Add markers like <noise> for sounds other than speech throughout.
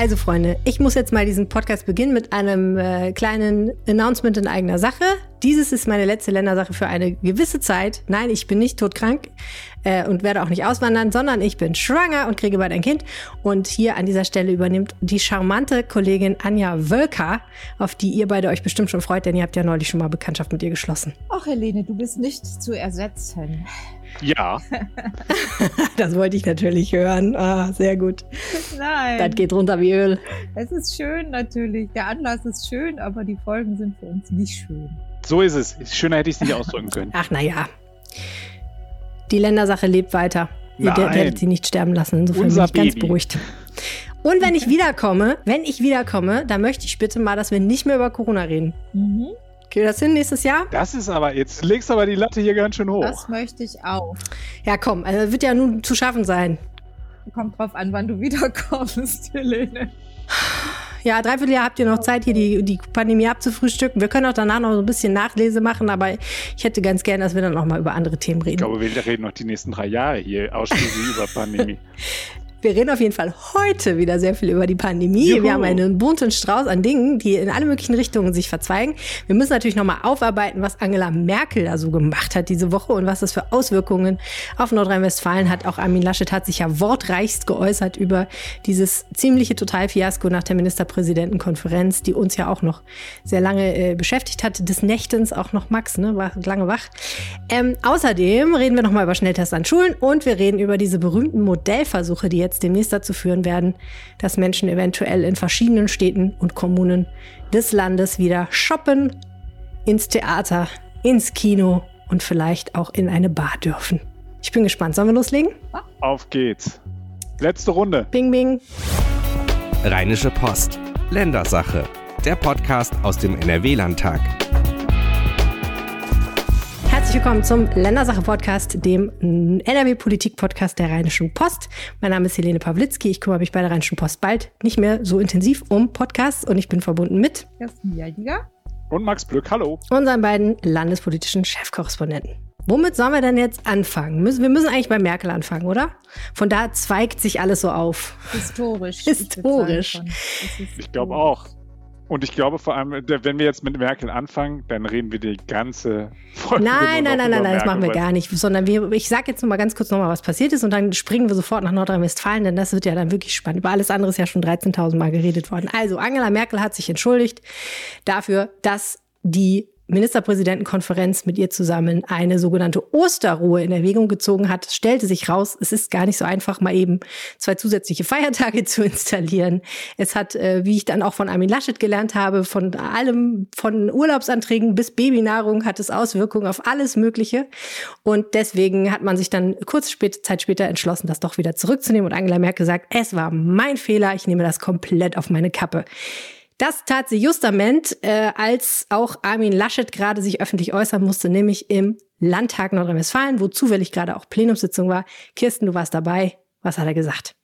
Also Freunde, ich muss jetzt mal diesen Podcast beginnen mit einem äh, kleinen Announcement in eigener Sache. Dieses ist meine letzte Ländersache für eine gewisse Zeit. Nein, ich bin nicht todkrank äh, und werde auch nicht auswandern, sondern ich bin schwanger und kriege bald ein Kind. Und hier an dieser Stelle übernimmt die charmante Kollegin Anja Wölker, auf die ihr beide euch bestimmt schon freut, denn ihr habt ja neulich schon mal Bekanntschaft mit ihr geschlossen. Ach, Helene, du bist nicht zu ersetzen. Ja. <laughs> das wollte ich natürlich hören. Ah, sehr gut. Nein. Das geht runter wie Öl. Es ist schön natürlich. Der Anlass ist schön, aber die Folgen sind für uns nicht schön. So ist es. Schöner hätte ich es nicht ausdrücken können. Ach, naja. Die Ländersache lebt weiter. Ihr Nein. werdet sie nicht sterben lassen. Insofern Unser bin ich ganz Baby. beruhigt. Und wenn ich wiederkomme, wenn ich wiederkomme, dann möchte ich bitte mal, dass wir nicht mehr über Corona reden. Mhm. Kriegen wir das hin nächstes Jahr? Das ist aber, jetzt legst du aber die Latte hier ganz schön hoch. Das möchte ich auch. Ja, komm, also wird ja nun zu schaffen sein. Kommt drauf an, wann du wiederkommst, <laughs> Helene. Ja, dreiviertel Jahr habt ihr noch Zeit, hier die, die Pandemie abzufrühstücken. Wir können auch danach noch so ein bisschen Nachlese machen, aber ich hätte ganz gern, dass wir dann noch mal über andere Themen Ich reden. glaube, wir reden noch die nächsten drei Jahre hier ausschließlich über Pandemie. <laughs> Wir reden auf jeden Fall heute wieder sehr viel über die Pandemie. Juhu. Wir haben einen bunten Strauß an Dingen, die in alle möglichen Richtungen sich verzweigen. Wir müssen natürlich nochmal aufarbeiten, was Angela Merkel da so gemacht hat diese Woche und was das für Auswirkungen auf Nordrhein-Westfalen hat. Auch Armin Laschet hat sich ja wortreichst geäußert über dieses ziemliche Totalfiasko nach der Ministerpräsidentenkonferenz, die uns ja auch noch sehr lange äh, beschäftigt hat. Des Nächtens auch noch Max, ne, war lange wach. Ähm, außerdem reden wir nochmal über Schnelltests an Schulen und wir reden über diese berühmten Modellversuche, die jetzt demnächst dazu führen werden, dass Menschen eventuell in verschiedenen Städten und Kommunen des Landes wieder shoppen, ins Theater, ins Kino und vielleicht auch in eine Bar dürfen. Ich bin gespannt. Sollen wir loslegen? Auf geht's. Letzte Runde. Bing, bing. Rheinische Post. Ländersache. Der Podcast aus dem NRW-Landtag. Herzlich willkommen zum Ländersache-Podcast, dem NRW-Politik-Podcast der Rheinischen Post. Mein Name ist Helene Pawlitzki. Ich kümmere mich bei der Rheinischen Post bald nicht mehr so intensiv um Podcasts und ich bin verbunden mit. Und Max Blöck, hallo. unseren beiden landespolitischen Chefkorrespondenten. Womit sollen wir denn jetzt anfangen? Müssen, wir müssen eigentlich bei Merkel anfangen, oder? Von da zweigt sich alles so auf. Historisch. Historisch. Ich, Ich glaube auch. Und ich glaube vor allem, wenn wir jetzt mit Merkel anfangen, dann reden wir die ganze Folge. Nein, nur nein, nein, nein, nein, das machen wir gar nicht. Sondern wir, ich sage jetzt noch mal ganz kurz noch mal, was passiert ist und dann springen wir sofort nach Nordrhein-Westfalen, denn das wird ja dann wirklich spannend. Über alles andere ist ja schon 13.000 Mal geredet worden. Also, Angela Merkel hat sich entschuldigt dafür, dass die Ministerpräsidentenkonferenz mit ihr zusammen eine sogenannte Osterruhe in Erwägung gezogen hat. Stellte sich raus, es ist gar nicht so einfach, mal eben zwei zusätzliche Feiertage <laughs> zu installieren. Es hat, äh, wie ich dann auch von Armin Laschet gelernt habe, von allem, von Urlaubsanträgen bis Babynahrung hat es Auswirkungen auf alles Mögliche. Und deswegen hat man sich dann kurz spät, Zeit später entschlossen, das doch wieder zurückzunehmen. Und Angela Merkel sagt, es war mein Fehler, ich nehme das komplett auf meine Kappe. Das tat sie justament, äh, als auch Armin Laschet gerade sich öffentlich äußern musste, nämlich im Landtag Nordrhein-Westfalen, wo zufällig gerade auch Plenumssitzung war. Kirsten, du warst dabei. Was hat er gesagt?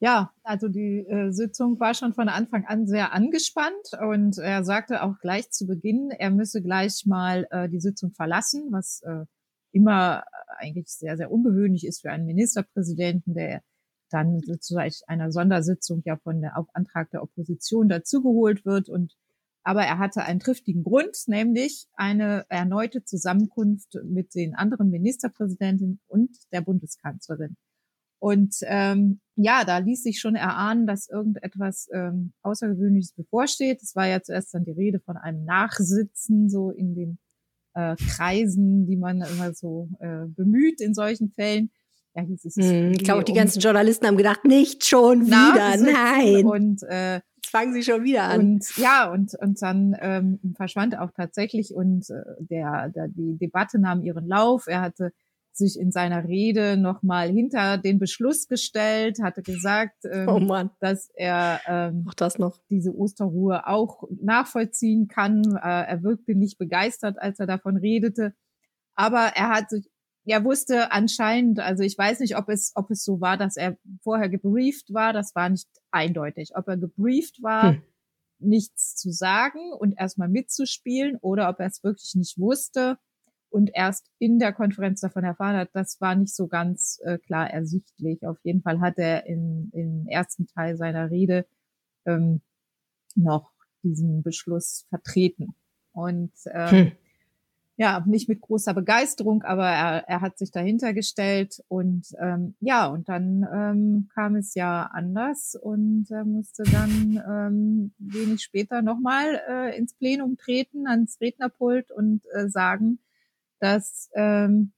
Ja, also die äh, Sitzung war schon von Anfang an sehr angespannt und er sagte auch gleich zu Beginn, er müsse gleich mal äh, die Sitzung verlassen, was äh, immer eigentlich sehr, sehr ungewöhnlich ist für einen Ministerpräsidenten, der dann sozusagen einer Sondersitzung ja von der auf Antrag der Opposition dazugeholt wird und aber er hatte einen triftigen Grund, nämlich eine erneute Zusammenkunft mit den anderen Ministerpräsidenten und der Bundeskanzlerin. Und ähm, ja, da ließ sich schon erahnen, dass irgendetwas ähm, Außergewöhnliches bevorsteht. Es war ja zuerst dann die Rede von einem Nachsitzen, so in den äh, Kreisen, die man immer so äh, bemüht in solchen Fällen. Ja, hieß es, Hm, ich glaube, die ganzen Journalisten haben gedacht, nicht schon wieder, nein. Und äh, Jetzt fangen sie schon wieder an. und ja, und, und dann ähm, verschwand er auch tatsächlich und äh, der, der, die Debatte nahm ihren Lauf. Er hatte sich in seiner Rede nochmal hinter den Beschluss gestellt, hatte gesagt, ähm, oh dass er ähm, auch das noch. diese Osterruhe auch nachvollziehen kann. Äh, er wirkte nicht begeistert, als er davon redete. Aber er hat sich, er wusste anscheinend, also ich weiß nicht, ob es, ob es so war, dass er vorher gebrieft war. Das war nicht eindeutig. Ob er gebrieft war, Hm. nichts zu sagen und erstmal mitzuspielen oder ob er es wirklich nicht wusste und erst in der Konferenz davon erfahren hat, das war nicht so ganz äh, klar ersichtlich. Auf jeden Fall hat er in, im ersten Teil seiner Rede ähm, noch diesen Beschluss vertreten. Und ähm, hm ja, nicht mit großer Begeisterung, aber er, er hat sich dahinter gestellt und ähm, ja, und dann ähm, kam es ja anders und er musste dann ähm, wenig später nochmal äh, ins Plenum treten, ans Rednerpult und äh, sagen, dass ähm,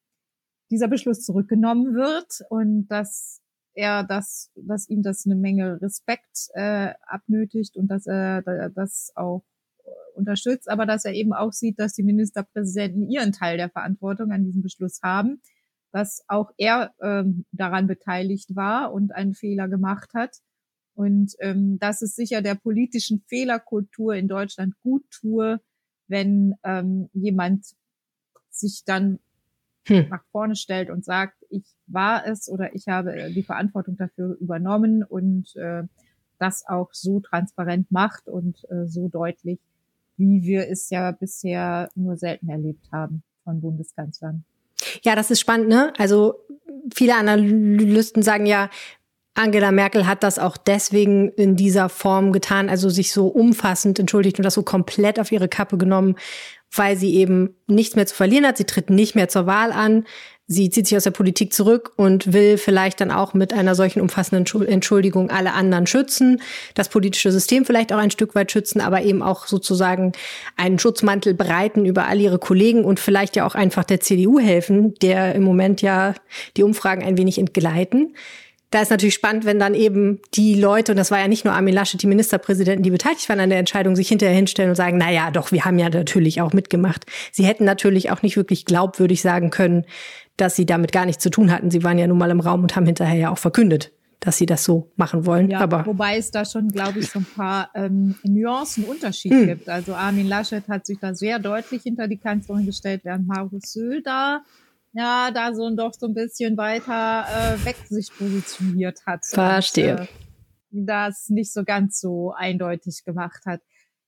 dieser Beschluss zurückgenommen wird und dass er das, dass ihm das eine Menge Respekt äh, abnötigt und dass er das auch unterstützt, aber dass er eben auch sieht, dass die Ministerpräsidenten ihren Teil der Verantwortung an diesem Beschluss haben, dass auch er ähm, daran beteiligt war und einen Fehler gemacht hat. Und ähm, dass es sicher der politischen Fehlerkultur in Deutschland gut tue, wenn ähm, jemand sich dann hm. nach vorne stellt und sagt, ich war es oder ich habe die Verantwortung dafür übernommen und äh, das auch so transparent macht und äh, so deutlich, wie wir es ja bisher nur selten erlebt haben von Bundeskanzlern. Ja, das ist spannend, ne? Also viele Analysten sagen ja, Angela Merkel hat das auch deswegen in dieser Form getan, also sich so umfassend entschuldigt und das so komplett auf ihre Kappe genommen, weil sie eben nichts mehr zu verlieren hat. Sie tritt nicht mehr zur Wahl an. Sie zieht sich aus der Politik zurück und will vielleicht dann auch mit einer solchen umfassenden Entschuldigung alle anderen schützen, das politische System vielleicht auch ein Stück weit schützen, aber eben auch sozusagen einen Schutzmantel breiten über all ihre Kollegen und vielleicht ja auch einfach der CDU helfen, der im Moment ja die Umfragen ein wenig entgleiten da ist natürlich spannend, wenn dann eben die Leute, und das war ja nicht nur Armin Laschet, die Ministerpräsidenten, die beteiligt waren an der Entscheidung, sich hinterher hinstellen und sagen, na ja, doch, wir haben ja natürlich auch mitgemacht. Sie hätten natürlich auch nicht wirklich glaubwürdig sagen können, dass sie damit gar nichts zu tun hatten. Sie waren ja nun mal im Raum und haben hinterher ja auch verkündet, dass sie das so machen wollen. Ja, Aber wobei es da schon, glaube ich, so ein paar ähm, Nuancen Unterschied hm. gibt. Also Armin Laschet hat sich da sehr deutlich hinter die Kanzlerin gestellt, während Markus Söder ja, da so doch so ein bisschen weiter äh, weg sich positioniert hat. Verstehe. Und, äh, das nicht so ganz so eindeutig gemacht hat.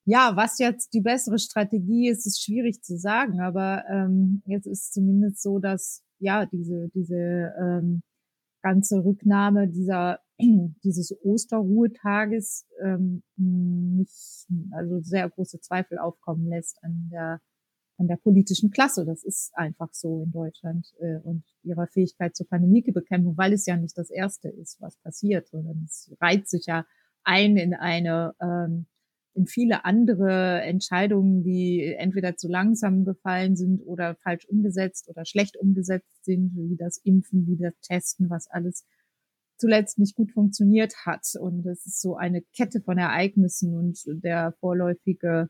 Ja, was jetzt die bessere Strategie ist, ist schwierig zu sagen, aber ähm, jetzt ist zumindest so, dass ja diese diese ähm, ganze Rücknahme dieser <clears throat> dieses Osterruhetages ähm, nicht also sehr große Zweifel aufkommen lässt an der an der politischen Klasse. Das ist einfach so in Deutschland äh, und ihrer Fähigkeit zur Pandemiebekämpfung, weil es ja nicht das Erste ist, was passiert, sondern es reiht sich ja ein in eine ähm, in viele andere Entscheidungen, die entweder zu langsam gefallen sind oder falsch umgesetzt oder schlecht umgesetzt sind, wie das Impfen, wie das Testen, was alles zuletzt nicht gut funktioniert hat. Und es ist so eine Kette von Ereignissen und der vorläufige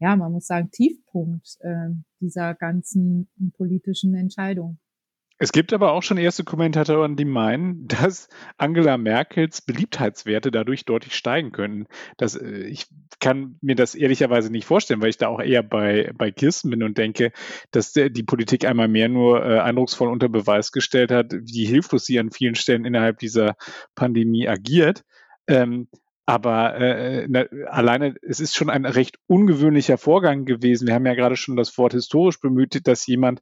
ja, man muss sagen, Tiefpunkt äh, dieser ganzen politischen Entscheidung. Es gibt aber auch schon erste Kommentatoren, die meinen, dass Angela Merkels Beliebtheitswerte dadurch deutlich steigen können. Das, äh, ich kann mir das ehrlicherweise nicht vorstellen, weil ich da auch eher bei, bei Kirsten bin und denke, dass die Politik einmal mehr nur äh, eindrucksvoll unter Beweis gestellt hat, wie hilflos sie an vielen Stellen innerhalb dieser Pandemie agiert. Ähm, aber äh, na, alleine, es ist schon ein recht ungewöhnlicher Vorgang gewesen. Wir haben ja gerade schon das Wort historisch bemüht, dass jemand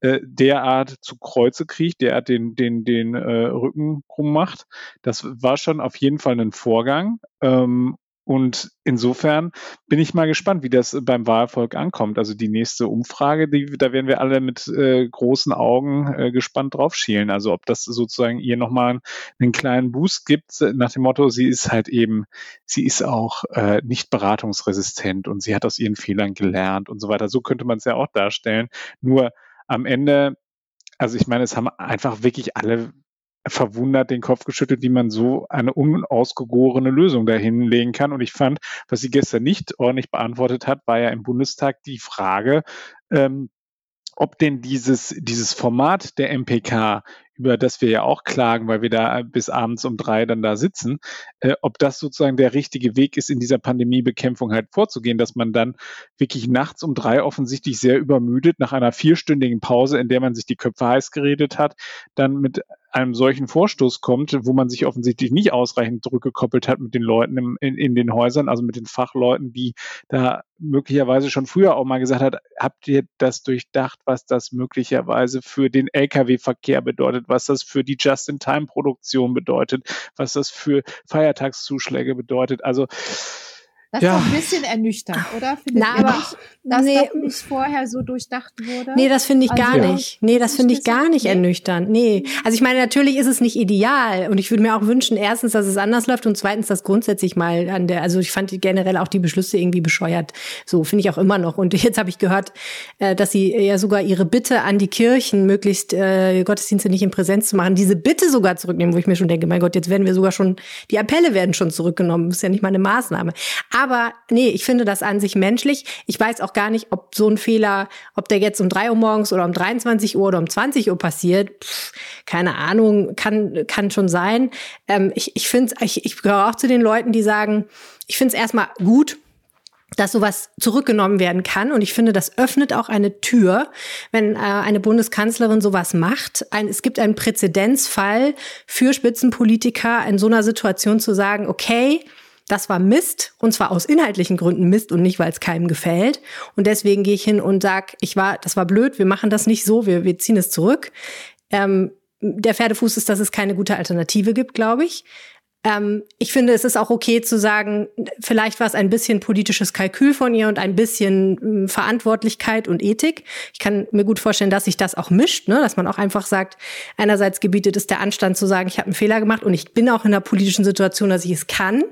äh, derart zu Kreuze kriegt, derart den, den, den äh, Rücken krumm macht. Das war schon auf jeden Fall ein Vorgang. Ähm, und insofern bin ich mal gespannt, wie das beim Wahlvolk ankommt. Also die nächste Umfrage, die, da werden wir alle mit äh, großen Augen äh, gespannt drauf schielen. Also ob das sozusagen ihr nochmal einen kleinen Boost gibt, nach dem Motto, sie ist halt eben, sie ist auch äh, nicht beratungsresistent und sie hat aus ihren Fehlern gelernt und so weiter. So könnte man es ja auch darstellen. Nur am Ende, also ich meine, es haben einfach wirklich alle verwundert den Kopf geschüttelt, wie man so eine unausgegorene Lösung dahinlegen kann. Und ich fand, was sie gestern nicht ordentlich beantwortet hat, war ja im Bundestag die Frage, ähm, ob denn dieses, dieses Format der MPK, über das wir ja auch klagen, weil wir da bis abends um drei dann da sitzen, äh, ob das sozusagen der richtige Weg ist, in dieser Pandemiebekämpfung halt vorzugehen, dass man dann wirklich nachts um drei offensichtlich sehr übermüdet nach einer vierstündigen Pause, in der man sich die Köpfe heiß geredet hat, dann mit einem solchen Vorstoß kommt, wo man sich offensichtlich nicht ausreichend zurückgekoppelt hat mit den Leuten im, in, in den Häusern, also mit den Fachleuten, die da möglicherweise schon früher auch mal gesagt hat, habt ihr das durchdacht, was das möglicherweise für den Lkw-Verkehr bedeutet, was das für die Just-in-Time-Produktion bedeutet, was das für Feiertagszuschläge bedeutet. Also das ja. ist ein bisschen ernüchternd, oder? Findet Na, aber, nicht, dass nee, das nicht vorher so durchdacht wurde? Nee, das finde ich also, gar nicht. Nee, das finde ich gar nicht nee. ernüchternd. Nee. Also ich meine, natürlich ist es nicht ideal und ich würde mir auch wünschen, erstens, dass es anders läuft und zweitens, dass grundsätzlich mal an der, also ich fand generell auch die Beschlüsse irgendwie bescheuert. So finde ich auch immer noch. Und <laughs> jetzt habe ich gehört, äh, dass sie ja sogar ihre Bitte an die Kirchen, möglichst äh, Gottesdienste nicht in Präsenz zu machen, diese Bitte sogar zurücknehmen, wo ich mir schon denke, mein Gott, jetzt werden wir sogar schon, die Appelle werden schon zurückgenommen. Das ist ja nicht mal eine Maßnahme. Aber nee, ich finde das an sich menschlich. Ich weiß auch gar nicht, ob so ein Fehler, ob der jetzt um drei Uhr morgens oder um 23 Uhr oder um 20 Uhr passiert. Pff, keine Ahnung, kann, kann schon sein. Ähm, ich ich ich, ich gehöre auch zu den Leuten, die sagen, ich finde es erstmal gut, dass sowas zurückgenommen werden kann. Und ich finde, das öffnet auch eine Tür, wenn äh, eine Bundeskanzlerin sowas macht. Ein, es gibt einen Präzedenzfall für Spitzenpolitiker in so einer Situation zu sagen, okay, das war Mist und zwar aus inhaltlichen Gründen Mist und nicht, weil es keinem gefällt. Und deswegen gehe ich hin und sag, ich war, das war blöd, wir machen das nicht so, wir, wir ziehen es zurück. Ähm, der Pferdefuß ist, dass es keine gute Alternative gibt, glaube ich. Ähm, ich finde, es ist auch okay zu sagen, vielleicht war es ein bisschen politisches Kalkül von ihr und ein bisschen äh, Verantwortlichkeit und Ethik. Ich kann mir gut vorstellen, dass sich das auch mischt, ne? dass man auch einfach sagt, einerseits gebietet es der Anstand zu sagen, ich habe einen Fehler gemacht und ich bin auch in einer politischen Situation, dass ich es kann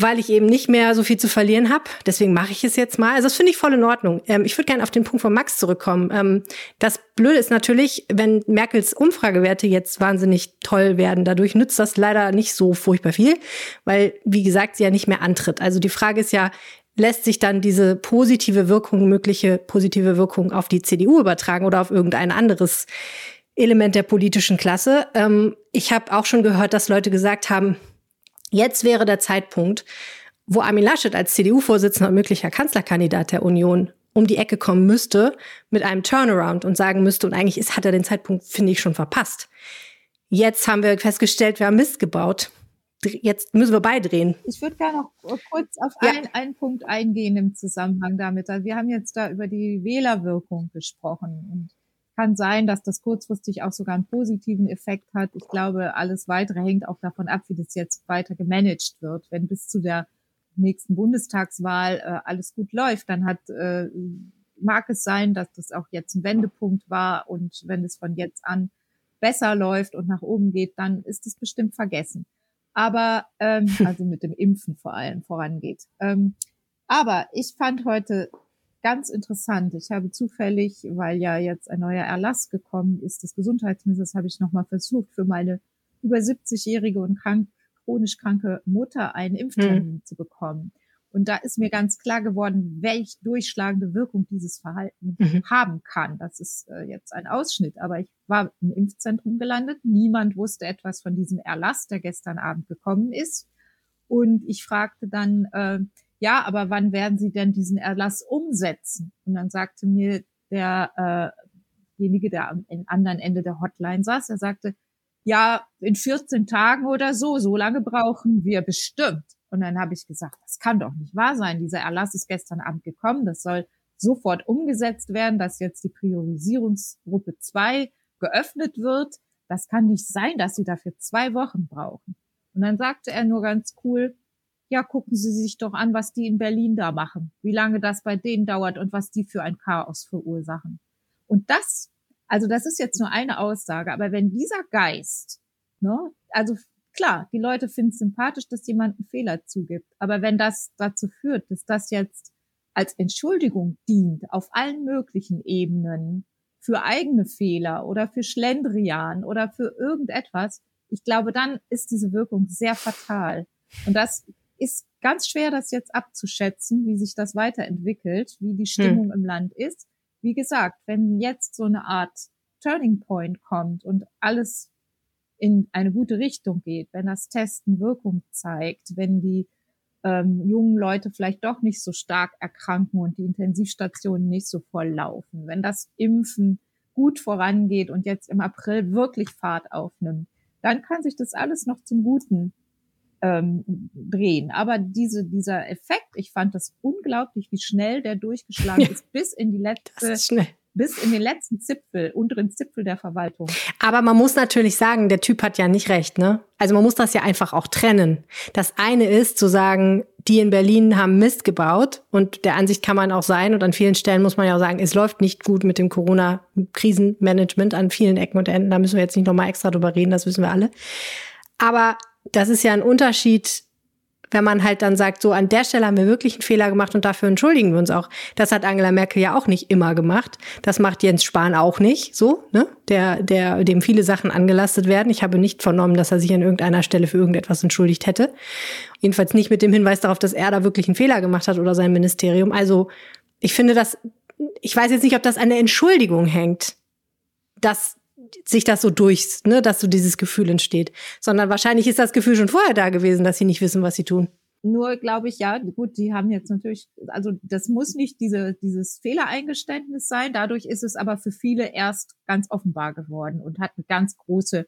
weil ich eben nicht mehr so viel zu verlieren habe. Deswegen mache ich es jetzt mal. Also das finde ich voll in Ordnung. Ähm, ich würde gerne auf den Punkt von Max zurückkommen. Ähm, das Blöde ist natürlich, wenn Merkels Umfragewerte jetzt wahnsinnig toll werden, dadurch nützt das leider nicht so furchtbar viel, weil, wie gesagt, sie ja nicht mehr antritt. Also die Frage ist ja, lässt sich dann diese positive Wirkung, mögliche positive Wirkung auf die CDU übertragen oder auf irgendein anderes Element der politischen Klasse? Ähm, ich habe auch schon gehört, dass Leute gesagt haben, Jetzt wäre der Zeitpunkt, wo Armin Laschet als CDU-Vorsitzender und möglicher Kanzlerkandidat der Union um die Ecke kommen müsste mit einem Turnaround und sagen müsste, und eigentlich ist, hat er den Zeitpunkt, finde ich, schon verpasst. Jetzt haben wir festgestellt, wir haben Mist gebaut. Jetzt müssen wir beidrehen. Ich würde gerne noch kurz auf ja. einen, einen Punkt eingehen im Zusammenhang damit. Also wir haben jetzt da über die Wählerwirkung gesprochen. Und kann sein, dass das kurzfristig auch sogar einen positiven Effekt hat. Ich glaube, alles weitere hängt auch davon ab, wie das jetzt weiter gemanagt wird. Wenn bis zu der nächsten Bundestagswahl äh, alles gut läuft, dann hat äh, mag es sein, dass das auch jetzt ein Wendepunkt war und wenn es von jetzt an besser läuft und nach oben geht, dann ist es bestimmt vergessen. Aber ähm, <laughs> also mit dem Impfen vor allem vorangeht. Ähm, aber ich fand heute ganz interessant. Ich habe zufällig, weil ja jetzt ein neuer Erlass gekommen ist, des Gesundheitsministers, habe ich nochmal versucht, für meine über 70-jährige und krank, chronisch kranke Mutter einen Impftermin mhm. zu bekommen. Und da ist mir ganz klar geworden, welch durchschlagende Wirkung dieses Verhalten mhm. haben kann. Das ist äh, jetzt ein Ausschnitt, aber ich war im Impfzentrum gelandet. Niemand wusste etwas von diesem Erlass, der gestern Abend gekommen ist. Und ich fragte dann, äh, ja, aber wann werden Sie denn diesen Erlass umsetzen? Und dann sagte mir der, äh, derjenige, der am anderen Ende der Hotline saß, er sagte, ja, in 14 Tagen oder so, so lange brauchen wir bestimmt. Und dann habe ich gesagt, das kann doch nicht wahr sein. Dieser Erlass ist gestern Abend gekommen. Das soll sofort umgesetzt werden, dass jetzt die Priorisierungsgruppe 2 geöffnet wird. Das kann nicht sein, dass sie dafür zwei Wochen brauchen. Und dann sagte er nur ganz cool, ja, gucken Sie sich doch an, was die in Berlin da machen, wie lange das bei denen dauert und was die für ein Chaos verursachen. Und das, also das ist jetzt nur eine Aussage, aber wenn dieser Geist, ne, also klar, die Leute finden es sympathisch, dass jemand einen Fehler zugibt, aber wenn das dazu führt, dass das jetzt als Entschuldigung dient auf allen möglichen Ebenen für eigene Fehler oder für Schlendrian oder für irgendetwas, ich glaube, dann ist diese Wirkung sehr fatal. Und das ist ganz schwer, das jetzt abzuschätzen, wie sich das weiterentwickelt, wie die Stimmung hm. im Land ist. Wie gesagt, wenn jetzt so eine Art Turning Point kommt und alles in eine gute Richtung geht, wenn das Testen Wirkung zeigt, wenn die ähm, jungen Leute vielleicht doch nicht so stark erkranken und die Intensivstationen nicht so voll laufen, wenn das Impfen gut vorangeht und jetzt im April wirklich Fahrt aufnimmt, dann kann sich das alles noch zum Guten ähm, drehen. Aber diese, dieser Effekt, ich fand das unglaublich, wie schnell der durchgeschlagen ja. ist, bis in die letzte, bis in den letzten Zipfel, unteren Zipfel der Verwaltung. Aber man muss natürlich sagen, der Typ hat ja nicht recht, ne? Also man muss das ja einfach auch trennen. Das eine ist zu sagen, die in Berlin haben Mist gebaut und der Ansicht kann man auch sein und an vielen Stellen muss man ja auch sagen, es läuft nicht gut mit dem Corona-Krisenmanagement an vielen Ecken und Enden. Da müssen wir jetzt nicht nochmal extra drüber reden, das wissen wir alle. Aber das ist ja ein Unterschied, wenn man halt dann sagt, so an der Stelle haben wir wirklich einen Fehler gemacht und dafür entschuldigen wir uns auch. Das hat Angela Merkel ja auch nicht immer gemacht. Das macht Jens Spahn auch nicht, so, ne? Der, der, dem viele Sachen angelastet werden. Ich habe nicht vernommen, dass er sich an irgendeiner Stelle für irgendetwas entschuldigt hätte. Jedenfalls nicht mit dem Hinweis darauf, dass er da wirklich einen Fehler gemacht hat oder sein Ministerium. Also, ich finde das, ich weiß jetzt nicht, ob das an der Entschuldigung hängt. dass sich das so durch, ne, dass so dieses Gefühl entsteht, sondern wahrscheinlich ist das Gefühl schon vorher da gewesen, dass sie nicht wissen, was sie tun. Nur glaube ich, ja, gut, die haben jetzt natürlich, also das muss nicht diese, dieses Fehlereingeständnis sein. Dadurch ist es aber für viele erst ganz offenbar geworden und hat eine ganz große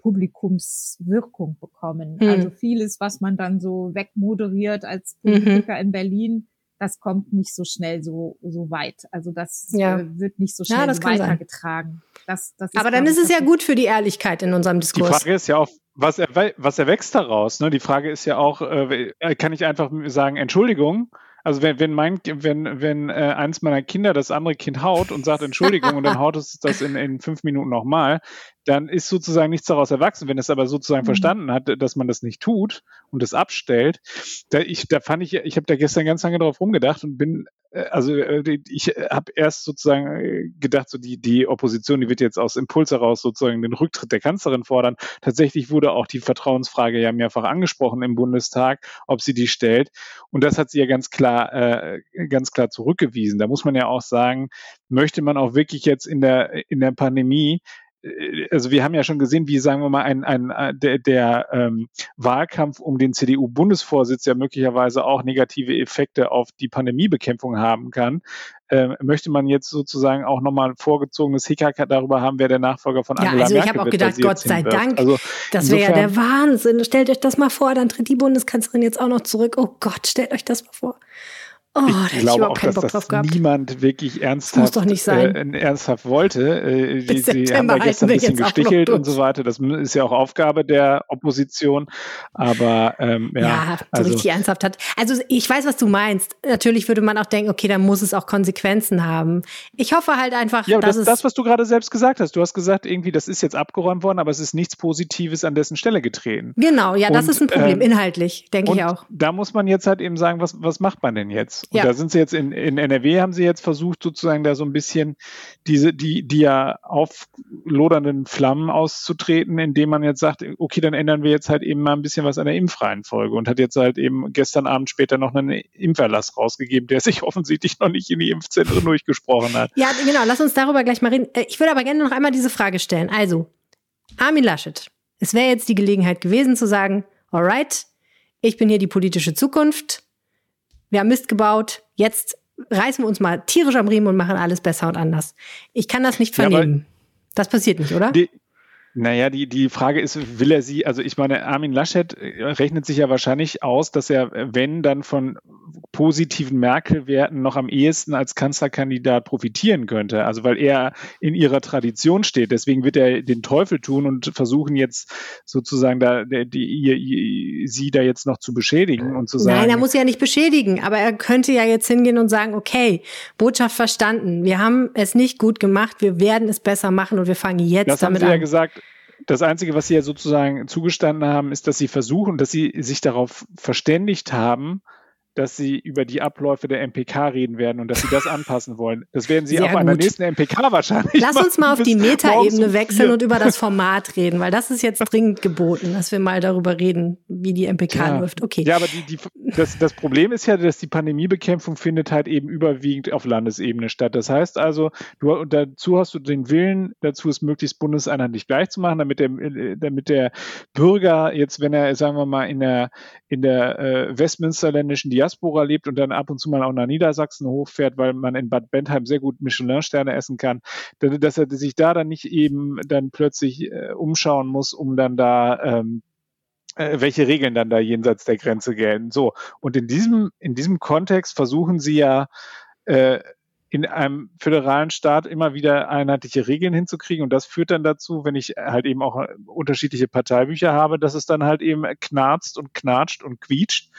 Publikumswirkung bekommen. Hm. Also vieles, was man dann so wegmoderiert als mhm. Politiker mhm. in Berlin, das kommt nicht so schnell so, so weit. Also das ja. äh, wird nicht so schnell ja, so weitergetragen. Das, das ist, Aber dann ist es ja gut für die Ehrlichkeit in unserem Diskurs. Die Frage ist ja auch, was, er, was erwächst daraus? Ne? Die Frage ist ja auch, äh, kann ich einfach sagen, Entschuldigung, also wenn, wenn mein, wenn, wenn äh, eins meiner Kinder das andere Kind haut und sagt Entschuldigung und dann haut es das in, in fünf Minuten nochmal, dann ist sozusagen nichts daraus erwachsen. Wenn es aber sozusagen mhm. verstanden hat, dass man das nicht tut und es abstellt, da, ich, da fand ich, ich habe da gestern ganz lange drauf rumgedacht und bin äh, also äh, ich habe erst sozusagen äh, gedacht, so die, die Opposition, die wird jetzt aus Impuls heraus sozusagen den Rücktritt der Kanzlerin fordern. Tatsächlich wurde auch die Vertrauensfrage ja mehrfach angesprochen im Bundestag, ob sie die stellt. Und das hat sie ja ganz klar, äh, ganz klar zurückgewiesen. Da muss man ja auch sagen, möchte man auch wirklich jetzt in der, in der Pandemie äh, also wir haben ja schon gesehen, wie sagen wir mal ein, ein äh, der, der ähm, Wahlkampf um den CDU-Bundesvorsitz ja möglicherweise auch negative Effekte auf die Pandemiebekämpfung haben kann. Ähm, möchte man jetzt sozusagen auch nochmal ein vorgezogenes Hickhack darüber haben, wer der Nachfolger von Angela ja, also Merkel ich habe auch gedacht, Gott sei Dank, also das wäre ja der Wahnsinn. Stellt euch das mal vor, dann tritt die Bundeskanzlerin jetzt auch noch zurück. Oh Gott, stellt euch das mal vor. Oh, ich glaube auch, dass das niemand wirklich ernsthaft, äh, ernsthaft wollte. Äh, die, sie haben da gestern ein bisschen gestichelt und so weiter. Das ist ja auch Aufgabe der Opposition. Aber ähm, ja, ja so also, richtig ernsthaft hat. Also ich weiß, was du meinst. Natürlich würde man auch denken, okay, dann muss es auch Konsequenzen haben. Ich hoffe halt einfach, ja, dass das, es das, was du gerade selbst gesagt hast. Du hast gesagt, irgendwie, das ist jetzt abgeräumt worden, aber es ist nichts Positives an dessen Stelle getreten. Genau, ja, und, das ist ein Problem, ähm, inhaltlich, denke ich auch. Da muss man jetzt halt eben sagen, was, was macht man denn jetzt? Und ja. da sind sie jetzt in, in NRW haben sie jetzt versucht, sozusagen da so ein bisschen diese, die, die ja auflodernden Flammen auszutreten, indem man jetzt sagt, okay, dann ändern wir jetzt halt eben mal ein bisschen was an der Impfreihenfolge und hat jetzt halt eben gestern Abend später noch einen Impferlass rausgegeben, der <laughs> sich offensichtlich noch nicht in die Impfzentren durchgesprochen hat. Ja, genau, lass uns darüber gleich mal reden. Äh, ich würde aber gerne noch einmal diese Frage stellen. Also, Armin Laschet, es wäre jetzt die Gelegenheit gewesen zu sagen, alright, ich bin hier die politische Zukunft wir haben Mist gebaut, jetzt reißen wir uns mal tierisch am Riemen und machen alles besser und anders. Ich kann das nicht vernehmen. Ja, das passiert nicht, oder? Die, naja, die, die Frage ist, will er sie, also ich meine, Armin Laschet äh, rechnet sich ja wahrscheinlich aus, dass er, wenn dann von positiven Merkel-Werten noch am ehesten als Kanzlerkandidat profitieren könnte. Also weil er in ihrer Tradition steht. Deswegen wird er den Teufel tun und versuchen jetzt sozusagen da die, die, sie da jetzt noch zu beschädigen und zu sagen. Nein, er muss ja nicht beschädigen, aber er könnte ja jetzt hingehen und sagen, okay, Botschaft verstanden. Wir haben es nicht gut gemacht, wir werden es besser machen und wir fangen jetzt das damit an. Das haben Sie ja gesagt, das Einzige, was Sie ja sozusagen zugestanden haben, ist, dass Sie versuchen, dass Sie sich darauf verständigt haben, dass sie über die Abläufe der MPK reden werden und dass sie das <laughs> anpassen wollen. Das werden sie Sehr auch gut. an der nächsten MPK wahrscheinlich. Lass machen, uns mal auf die Metaebene wechseln und über das <laughs> Format reden, weil das ist jetzt dringend geboten, dass wir mal darüber reden, wie die MPK ja. läuft. Okay. Ja, aber die, die, das, das Problem ist ja, dass die Pandemiebekämpfung findet halt eben überwiegend auf Landesebene statt. Das heißt also, du, dazu hast du den Willen, dazu es möglichst bundeseinheitlich gleich zu machen, damit der, damit der Bürger jetzt, wenn er, sagen wir mal, in der, in der äh, westmünsterländischen Diaspora lebt und dann ab und zu mal auch nach Niedersachsen hochfährt, weil man in Bad Bentheim sehr gut Michelin-Sterne essen kann, dass er sich da dann nicht eben dann plötzlich äh, umschauen muss, um dann da ähm, äh, welche Regeln dann da jenseits der Grenze gelten. So und in diesem in diesem Kontext versuchen sie ja äh, in einem föderalen Staat immer wieder einheitliche Regeln hinzukriegen. Und das führt dann dazu, wenn ich halt eben auch unterschiedliche Parteibücher habe, dass es dann halt eben knarzt und knatscht und quietscht.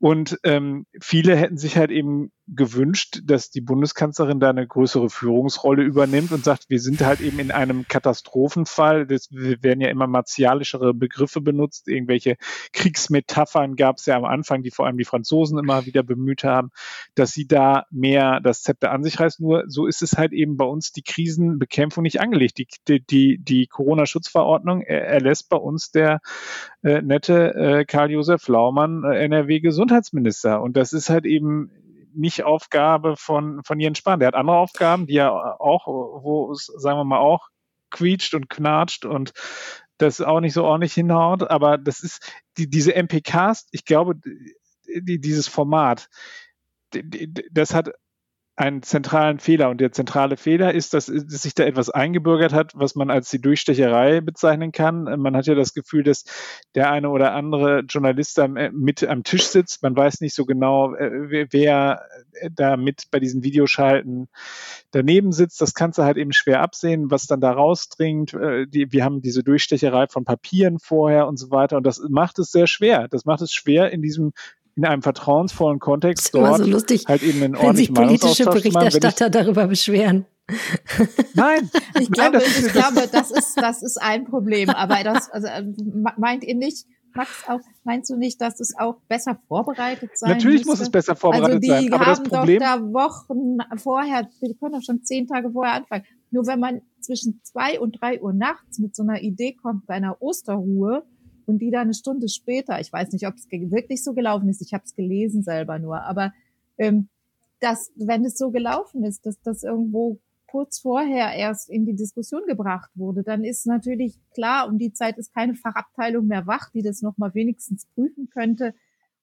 Und ähm, viele hätten sich halt eben gewünscht, dass die Bundeskanzlerin da eine größere Führungsrolle übernimmt und sagt, wir sind halt eben in einem Katastrophenfall. Das werden ja immer martialischere Begriffe benutzt. Irgendwelche Kriegsmetaphern gab es ja am Anfang, die vor allem die Franzosen immer wieder bemüht haben, dass sie da mehr das Zepter an sich reißt. Nur so ist es halt eben bei uns die Krisenbekämpfung nicht angelegt. Die, die, die, die Corona-Schutzverordnung erlässt bei uns der äh, nette äh, Karl-Josef Laumann, äh, NRW-Gesundheitsminister. Und das ist halt eben nicht Aufgabe von, von Jens Spahn. Der hat andere Aufgaben, die ja auch, wo es, sagen wir mal, auch quietscht und knatscht und das auch nicht so ordentlich hinhaut. Aber das ist, die, diese MPKs, ich glaube, die, dieses Format, die, das hat einen zentralen Fehler. Und der zentrale Fehler ist, dass, sich da etwas eingebürgert hat, was man als die Durchstecherei bezeichnen kann. Man hat ja das Gefühl, dass der eine oder andere Journalist da mit am Tisch sitzt. Man weiß nicht so genau, äh, wer da mit bei diesen Videoschalten daneben sitzt. Das kannst du halt eben schwer absehen, was dann da rausdringt. Äh, wir haben diese Durchstecherei von Papieren vorher und so weiter. Und das macht es sehr schwer. Das macht es schwer, in diesem in einem vertrauensvollen Kontext dort so lustig, halt eben einen wenn sich politische Berichterstatter machen, darüber beschweren. Nein, <laughs> ich glaube, Nein, das, ich glaube, das ist das ist ein Problem. Aber das also, meint ihr nicht? Max, auch, meinst du nicht, dass es auch besser vorbereitet sein Natürlich müsste? muss es besser vorbereitet also die sein. Aber haben das Problem, doch da Wochen vorher, wir können doch schon zehn Tage vorher anfangen. Nur wenn man zwischen zwei und drei Uhr nachts mit so einer Idee kommt, bei einer Osterruhe, und die dann eine Stunde später, ich weiß nicht, ob es wirklich so gelaufen ist, ich habe es gelesen selber nur, aber ähm, dass, wenn es so gelaufen ist, dass das irgendwo kurz vorher erst in die Diskussion gebracht wurde, dann ist natürlich klar, um die Zeit ist keine Fachabteilung mehr wach, die das nochmal wenigstens prüfen könnte.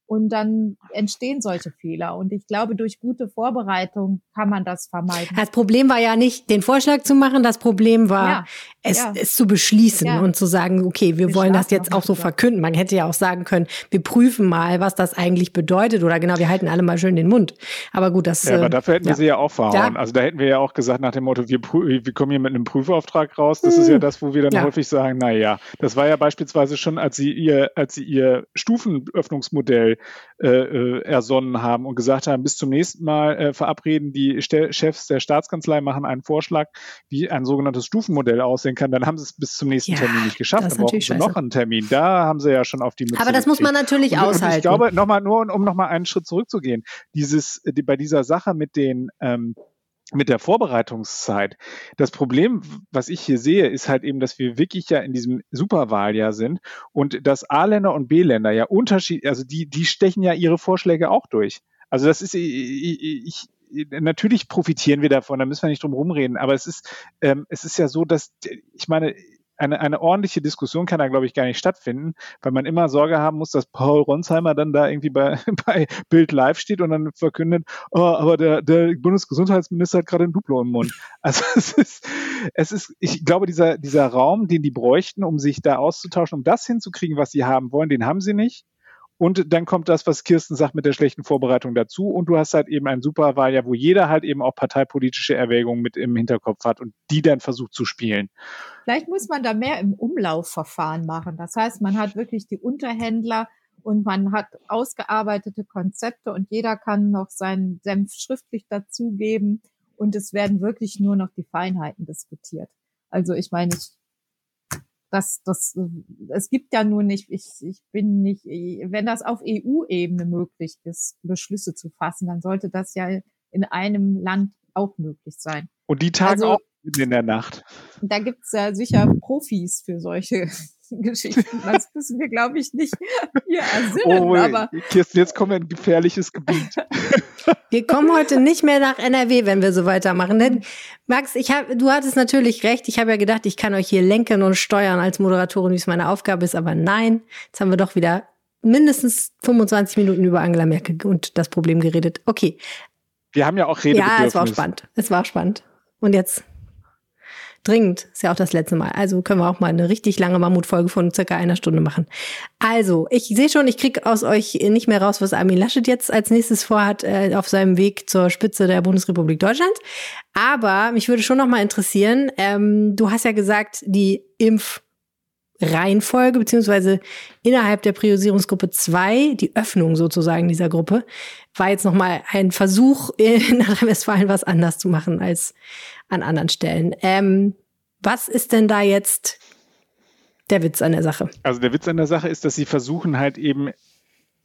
Und dann entstehen solche Fehler. Und ich glaube, durch gute Vorbereitung kann man das vermeiden. Das Problem war ja nicht, den Vorschlag zu machen. Das Problem war, ja, es, ja. es zu beschließen ja. und zu sagen, okay, wir, wir wollen das jetzt auch so verkünden. Man hätte ja auch sagen können, wir prüfen mal, was das eigentlich bedeutet. Oder genau, wir halten alle mal schön den Mund. Aber gut, das. Ja, aber äh, dafür hätten wir sie ja auch verhauen. Also da hätten wir ja auch gesagt nach dem Motto, wir, wir kommen hier mit einem Prüfauftrag raus. Das hm. ist ja das, wo wir dann häufig sagen, na ja, das war ja beispielsweise schon, als sie ihr, als sie ihr Stufenöffnungsmodell äh, äh, ersonnen haben und gesagt haben, bis zum nächsten Mal äh, verabreden die Ste Chefs der Staatskanzlei, machen einen Vorschlag, wie ein sogenanntes Stufenmodell aussehen kann. Dann haben sie es bis zum nächsten ja, Termin nicht geschafft. Dann brauchen sie noch einen Termin. Da haben sie ja schon auf die Mütze Aber das gekriegt. muss man natürlich und, aushalten. Und ich glaube, nochmal, nur um nochmal einen Schritt zurückzugehen, dieses, die, bei dieser Sache mit den ähm, mit der Vorbereitungszeit. Das Problem, was ich hier sehe, ist halt eben, dass wir wirklich ja in diesem Superwahljahr sind und dass A-Länder und B-Länder ja Unterschied, also die, die stechen ja ihre Vorschläge auch durch. Also das ist, ich, ich, natürlich profitieren wir davon, da müssen wir nicht drum rumreden, aber es ist, ähm, es ist ja so, dass, ich meine, eine, eine ordentliche Diskussion kann da, glaube ich, gar nicht stattfinden, weil man immer Sorge haben muss, dass Paul Ronsheimer dann da irgendwie bei, <laughs> bei Bild Live steht und dann verkündet, oh, aber der, der Bundesgesundheitsminister hat gerade ein Duplo im Mund. <laughs> Also es ist, es ist, ich glaube, dieser, dieser Raum, den die bräuchten, um sich da auszutauschen, um das hinzukriegen, was sie haben wollen, den haben sie nicht. Und dann kommt das, was Kirsten sagt, mit der schlechten Vorbereitung dazu. Und du hast halt eben ein Superwahljahr, wo jeder halt eben auch parteipolitische Erwägungen mit im Hinterkopf hat und die dann versucht zu spielen. Vielleicht muss man da mehr im Umlaufverfahren machen. Das heißt, man hat wirklich die Unterhändler und man hat ausgearbeitete Konzepte und jeder kann noch seinen Senf schriftlich dazugeben und es werden wirklich nur noch die Feinheiten diskutiert. Also ich meine, ich das, das, es gibt ja nur nicht, ich, ich bin nicht, wenn das auf EU-Ebene möglich ist, Beschlüsse zu fassen, dann sollte das ja in einem Land auch möglich sein. Und die Tage also, auch in der Nacht. Da gibt's ja sicher Profis für solche <laughs> Geschichten. Das müssen wir, glaube ich, nicht hier ersinnen. Oh, aber Kirsten, jetzt kommen wir in ein gefährliches Gebiet. <laughs> Wir kommen heute nicht mehr nach NRW, wenn wir so weitermachen. Denn Max, ich hab, du hattest natürlich recht. Ich habe ja gedacht, ich kann euch hier lenken und steuern als Moderatorin, wie es meine Aufgabe ist. Aber nein, jetzt haben wir doch wieder mindestens 25 Minuten über Angela Merkel und das Problem geredet. Okay. Wir haben ja auch Redebedürfnis. Ja, es war auch spannend. Es war spannend. Und jetzt dringend, ist ja auch das letzte Mal. Also können wir auch mal eine richtig lange Mammutfolge von circa einer Stunde machen. Also, ich sehe schon, ich kriege aus euch nicht mehr raus, was Armin Laschet jetzt als nächstes vorhat äh, auf seinem Weg zur Spitze der Bundesrepublik Deutschland. Aber mich würde schon noch mal interessieren, ähm, du hast ja gesagt, die Impf- Reihenfolge, beziehungsweise innerhalb der Priorisierungsgruppe 2, die Öffnung sozusagen dieser Gruppe, war jetzt nochmal ein Versuch, in <laughs> Nordrhein-Westfalen was anders zu machen als an anderen Stellen. Ähm, was ist denn da jetzt der Witz an der Sache? Also der Witz an der Sache ist, dass sie versuchen halt eben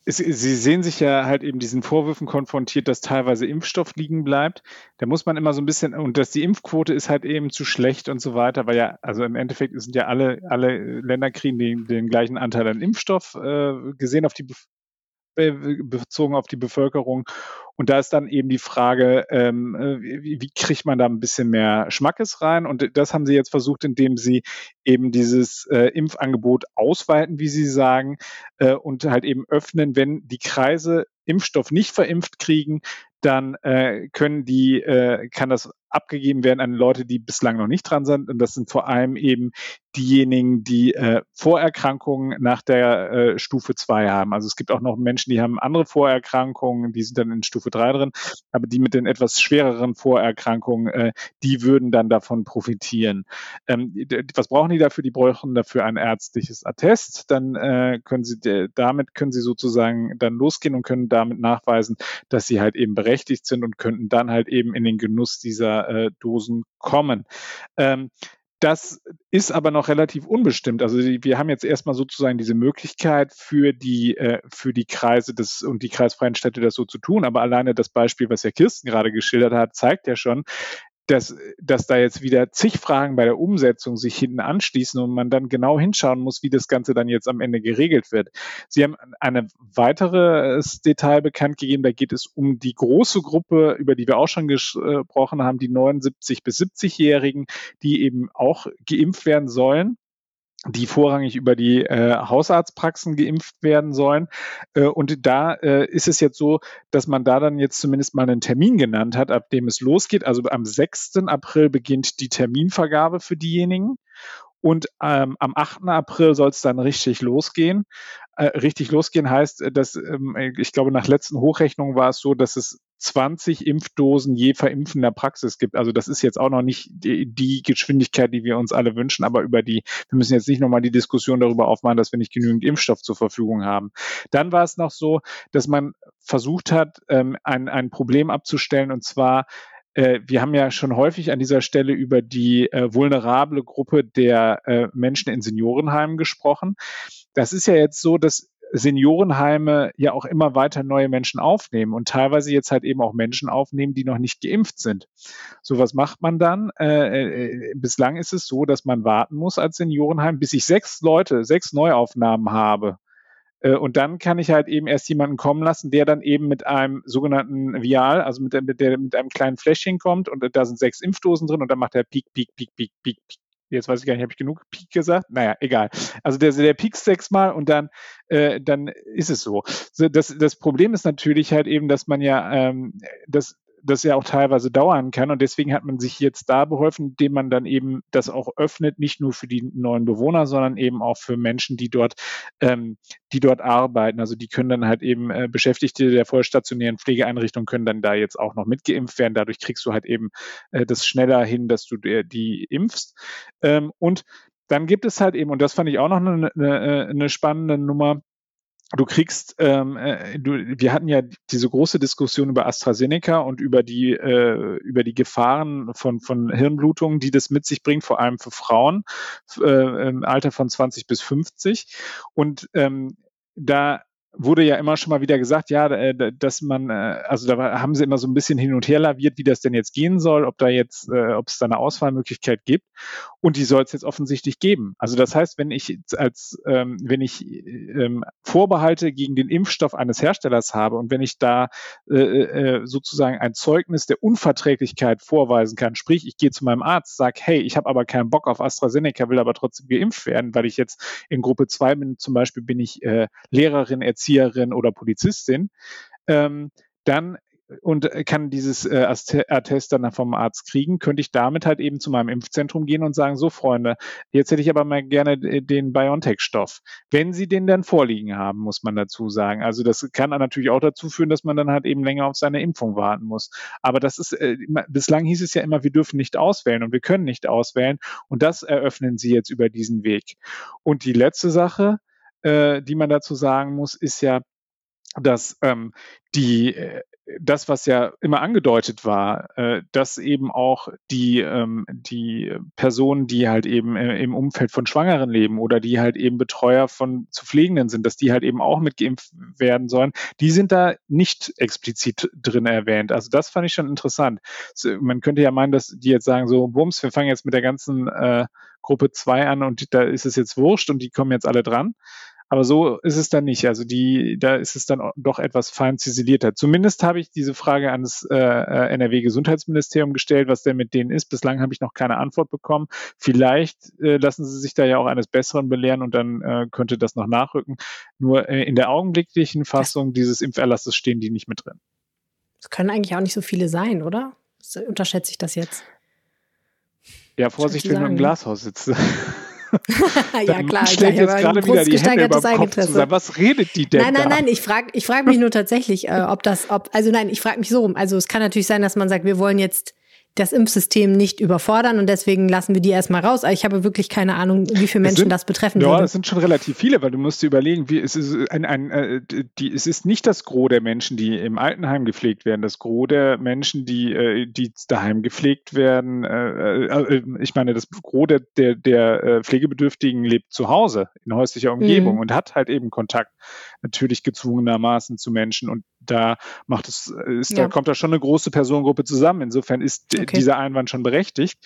Sie sehen sich ja halt eben diesen Vorwürfen konfrontiert, dass teilweise Impfstoff liegen bleibt. Da muss man immer so ein bisschen, und dass die Impfquote ist halt eben zu schlecht und so weiter, weil ja, also im Endeffekt sind ja alle, alle Länder kriegen den, den gleichen Anteil an Impfstoff äh, gesehen auf die bezogen auf die Bevölkerung. Und da ist dann eben die Frage, ähm, äh, wie, wie, kriegt man da ein bisschen mehr Schmackes rein? Und das haben sie jetzt versucht, indem sie eben dieses äh, Impfangebot ausweiten, wie sie sagen, äh, und halt eben öffnen, wenn die Kreise Impfstoff nicht verimpft kriegen, dann äh, können die, äh, kann das abgegeben werden an Leute, die bislang noch nicht dran sind. Und das sind vor allem eben diejenigen, die äh, Vorerkrankungen nach der äh, Stufe 2 haben. Also es gibt auch noch Menschen, die haben andere Vorerkrankungen, die sind dann in Stufe 3 drin, aber die mit den etwas schwereren Vorerkrankungen, äh, die würden dann davon profitieren. Ähm, was brauchen die dafür? Die brauchen dafür ein ärztliches Attest. Dann äh, können sie, damit können sie sozusagen dann losgehen und können damit nachweisen, dass sie halt eben berechtigt sind und könnten dann halt eben in den Genuss dieser Dosen kommen. Ähm, das ist aber noch relativ unbestimmt. Also wir haben jetzt erstmal sozusagen diese Möglichkeit für die, äh, für die Kreise des und die kreisfreien Städte das so zu tun. Aber alleine das Beispiel, was Herr Kirsten gerade geschildert hat, zeigt ja schon, dass, dass da jetzt wieder zig Fragen bei der Umsetzung sich hinten anschließen und man dann genau hinschauen muss, wie das Ganze dann jetzt am Ende geregelt wird. Sie haben ein weiteres Detail bekannt gegeben, da geht es um die große Gruppe, über die wir auch schon gesprochen haben, die 79 bis 70-Jährigen, die eben auch geimpft werden sollen die vorrangig über die äh, Hausarztpraxen geimpft werden sollen. Äh, und da äh, ist es jetzt so, dass man da dann jetzt zumindest mal einen Termin genannt hat, ab dem es losgeht. Also am 6. April beginnt die Terminvergabe für diejenigen. Und ähm, am 8. April soll es dann richtig losgehen. Äh, richtig losgehen heißt, dass ähm, ich glaube, nach letzten Hochrechnungen war es so, dass es 20 Impfdosen je Verimpfen in der Praxis gibt. Also das ist jetzt auch noch nicht die, Geschwindigkeit, die wir uns alle wünschen, aber über die, wir müssen jetzt nicht nochmal die Diskussion darüber aufmachen, dass wir nicht genügend Impfstoff zur Verfügung haben. Dann war es noch so, dass man versucht hat, ähm, ein, ein Problem abzustellen und zwar äh, wir haben ja schon häufig an dieser Stelle über die äh, vulnerable Gruppe der äh, Menschen in Seniorenheimen gesprochen. Das ist ja jetzt so, dass Seniorenheime ja auch immer weiter neue Menschen aufnehmen und teilweise jetzt halt eben auch Menschen aufnehmen, die noch nicht geimpft sind. So was macht man dann? Äh, äh, bislang ist es so, dass man warten muss als Seniorenheim, bis ich sechs Leute, sechs Neuaufnahmen habe. Äh, und dann kann ich halt eben erst jemanden kommen lassen, der dann eben mit einem sogenannten Vial, also mit, der, mit, einem kleinen Fläschchen kommt und da sind sechs Impfdosen drin und dann macht er Piek, Piek, Piek, Piek, Piek, Piek, jetzt weiß ich gar nicht, habe ich genug Peak gesagt? Naja, egal. Also der, der piekst sechsmal und dann, äh, dann ist es so. Das, das Problem ist natürlich halt eben, dass man ja ähm, das das ja auch teilweise dauern kann. Und deswegen hat man sich jetzt da beholfen, indem man dann eben das auch öffnet, nicht nur für die neuen Bewohner, sondern eben auch für Menschen, die dort, ähm, die dort arbeiten. Also die können dann halt eben äh, Beschäftigte der vollstationären Pflegeeinrichtung können dann da jetzt auch noch mitgeimpft werden. Dadurch kriegst du halt eben äh, das schneller hin, dass du äh, die impfst. Ähm, und dann gibt es halt eben, und das fand ich auch noch eine, eine, eine spannende Nummer, du kriegst, ähm, äh, du, wir hatten ja diese große Diskussion über AstraZeneca und über die äh, über die Gefahren von von Hirnblutungen, die das mit sich bringt, vor allem für Frauen äh, im Alter von 20 bis 50. Und ähm, da wurde ja immer schon mal wieder gesagt, ja, äh, dass man, äh, also da haben sie immer so ein bisschen hin und her laviert, wie das denn jetzt gehen soll, ob da jetzt, äh, ob es da eine Auswahlmöglichkeit gibt. Und die soll es jetzt offensichtlich geben. Also das heißt, wenn ich als, ähm, wenn ich ähm, Vorbehalte gegen den Impfstoff eines Herstellers habe und wenn ich da sozusagen ein Zeugnis der Unverträglichkeit vorweisen kann, sprich, ich gehe zu meinem Arzt, sage, hey, ich habe aber keinen Bock auf AstraZeneca, will aber trotzdem geimpft werden, weil ich jetzt in Gruppe 2 bin, zum Beispiel bin ich Lehrerin, Erzieherin oder Polizistin, ähm, dann und kann dieses äh, Attest dann vom Arzt kriegen, könnte ich damit halt eben zu meinem Impfzentrum gehen und sagen, so Freunde, jetzt hätte ich aber mal gerne den BioNTech-Stoff. Wenn Sie den dann vorliegen haben, muss man dazu sagen. Also das kann natürlich auch dazu führen, dass man dann halt eben länger auf seine Impfung warten muss. Aber das ist, äh, bislang hieß es ja immer, wir dürfen nicht auswählen und wir können nicht auswählen. Und das eröffnen Sie jetzt über diesen Weg. Und die letzte Sache, äh, die man dazu sagen muss, ist ja, dass ähm, die äh, das, was ja immer angedeutet war, äh, dass eben auch die, ähm, die Personen, die halt eben äh, im Umfeld von Schwangeren leben oder die halt eben Betreuer von zu Pflegenden sind, dass die halt eben auch mitgeimpft werden sollen, die sind da nicht explizit drin erwähnt. Also das fand ich schon interessant. Man könnte ja meinen, dass die jetzt sagen, so, Bums, wir fangen jetzt mit der ganzen äh, Gruppe 2 an und da ist es jetzt wurscht und die kommen jetzt alle dran. Aber so ist es dann nicht. Also die, da ist es dann doch etwas fein ziselierter. Zumindest habe ich diese Frage an das äh, äh NRW-Gesundheitsministerium gestellt, was denn mit denen ist. Bislang habe ich noch keine Antwort bekommen. Vielleicht äh, lassen sie sich da ja auch eines Besseren belehren und dann äh, könnte das noch nachrücken. Nur äh, in der augenblicklichen Fassung dieses Impferlasses stehen die nicht mit drin. Es können eigentlich auch nicht so viele sein, oder? Unterschätze ich das jetzt? Ja, Vorsicht, wenn du im Glashaus sitzt. <laughs> <laughs> ja, klar. Stellt jetzt gerade wieder die Hände über Kopf zusammen. Was redet die denn Nein, nein, da? nein. Ich frage ich frag mich nur tatsächlich, äh, ob das, ob, also nein, ich frage mich so rum. Also es kann natürlich sein, dass man sagt, wir wollen jetzt das Impfsystem nicht überfordern und deswegen lassen wir die erstmal raus. Aber ich habe wirklich keine Ahnung, wie viele Menschen sind, das betreffen ja, würde. Ja, es sind schon relativ viele, weil du musst dir überlegen, wie es ist ein, ein äh, die, es ist nicht das Gros der Menschen, die im Altenheim gepflegt werden. Das Gros der Menschen, die, äh, die daheim gepflegt werden, äh, äh, äh ich meine, das Gros der, der, der äh, Pflegebedürftigen lebt zu Hause in häuslicher Umgebung mhm. und hat halt eben Kontakt natürlich gezwungenermaßen zu Menschen und da macht es, ist, ja. da kommt da schon eine große Personengruppe zusammen. Insofern ist okay. dieser Einwand schon berechtigt.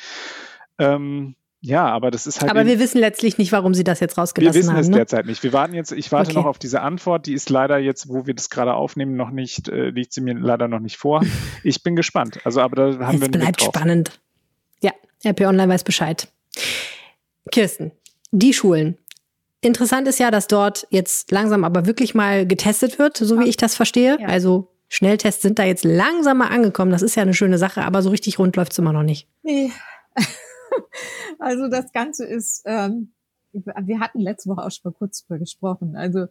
Ähm, ja, aber das ist halt. Aber wir wissen letztlich nicht, warum Sie das jetzt rausgelassen haben. Wir wissen haben, es ne? derzeit nicht. Wir warten jetzt, ich warte okay. noch auf diese Antwort. Die ist leider jetzt, wo wir das gerade aufnehmen, noch nicht, äh, liegt sie mir leider noch nicht vor. <laughs> Ich bin gespannt. Also, aber da haben es wir. Es bleibt spannend. Ja, RP Online weiß Bescheid. Kirsten, die Schulen. Interessant ist ja, dass dort jetzt langsam aber wirklich mal getestet wird, so wie ich das verstehe. Ja. Also Schnelltests sind da jetzt langsam mal angekommen. Das ist ja eine schöne Sache, aber so richtig rund läuft es immer noch nicht. Nee. <laughs> Also das Ganze ist, ähm, wir hatten letzte Woche auch schon mal kurz drüber gesprochen. Also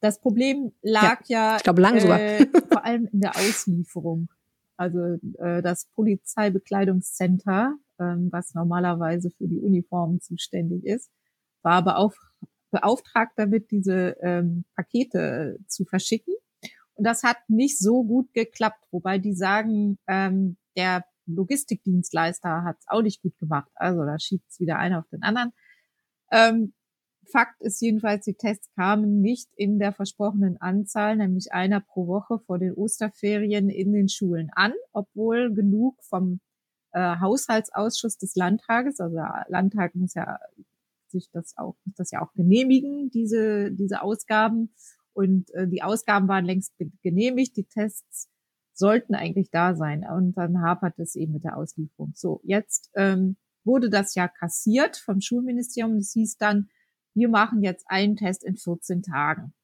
das Problem lag ja, ja ich glaube lang sogar. Äh, vor allem in der Auslieferung. Also äh, das Polizeibekleidungscenter, ähm, was normalerweise für die Uniformen zuständig ist, war aber auch beauftragt damit, diese ähm, Pakete zu verschicken. Und das hat nicht so gut geklappt, wobei die sagen, ähm, der Logistikdienstleister hat es auch nicht gut gemacht. Also da schiebt es wieder einer auf den anderen. Ähm, Fakt ist jedenfalls, die Tests kamen nicht in der versprochenen Anzahl, nämlich einer pro Woche vor den Osterferien in den Schulen an, obwohl genug vom äh, Haushaltsausschuss des Landtages, also der Landtag muss ja sich das auch, muss das ja auch genehmigen, diese, diese Ausgaben. Und äh, die Ausgaben waren längst genehmigt, die Tests sollten eigentlich da sein. Und dann hapert es eben mit der Auslieferung. So, jetzt ähm, wurde das ja kassiert vom Schulministerium. Das hieß dann, wir machen jetzt einen Test in 14 Tagen.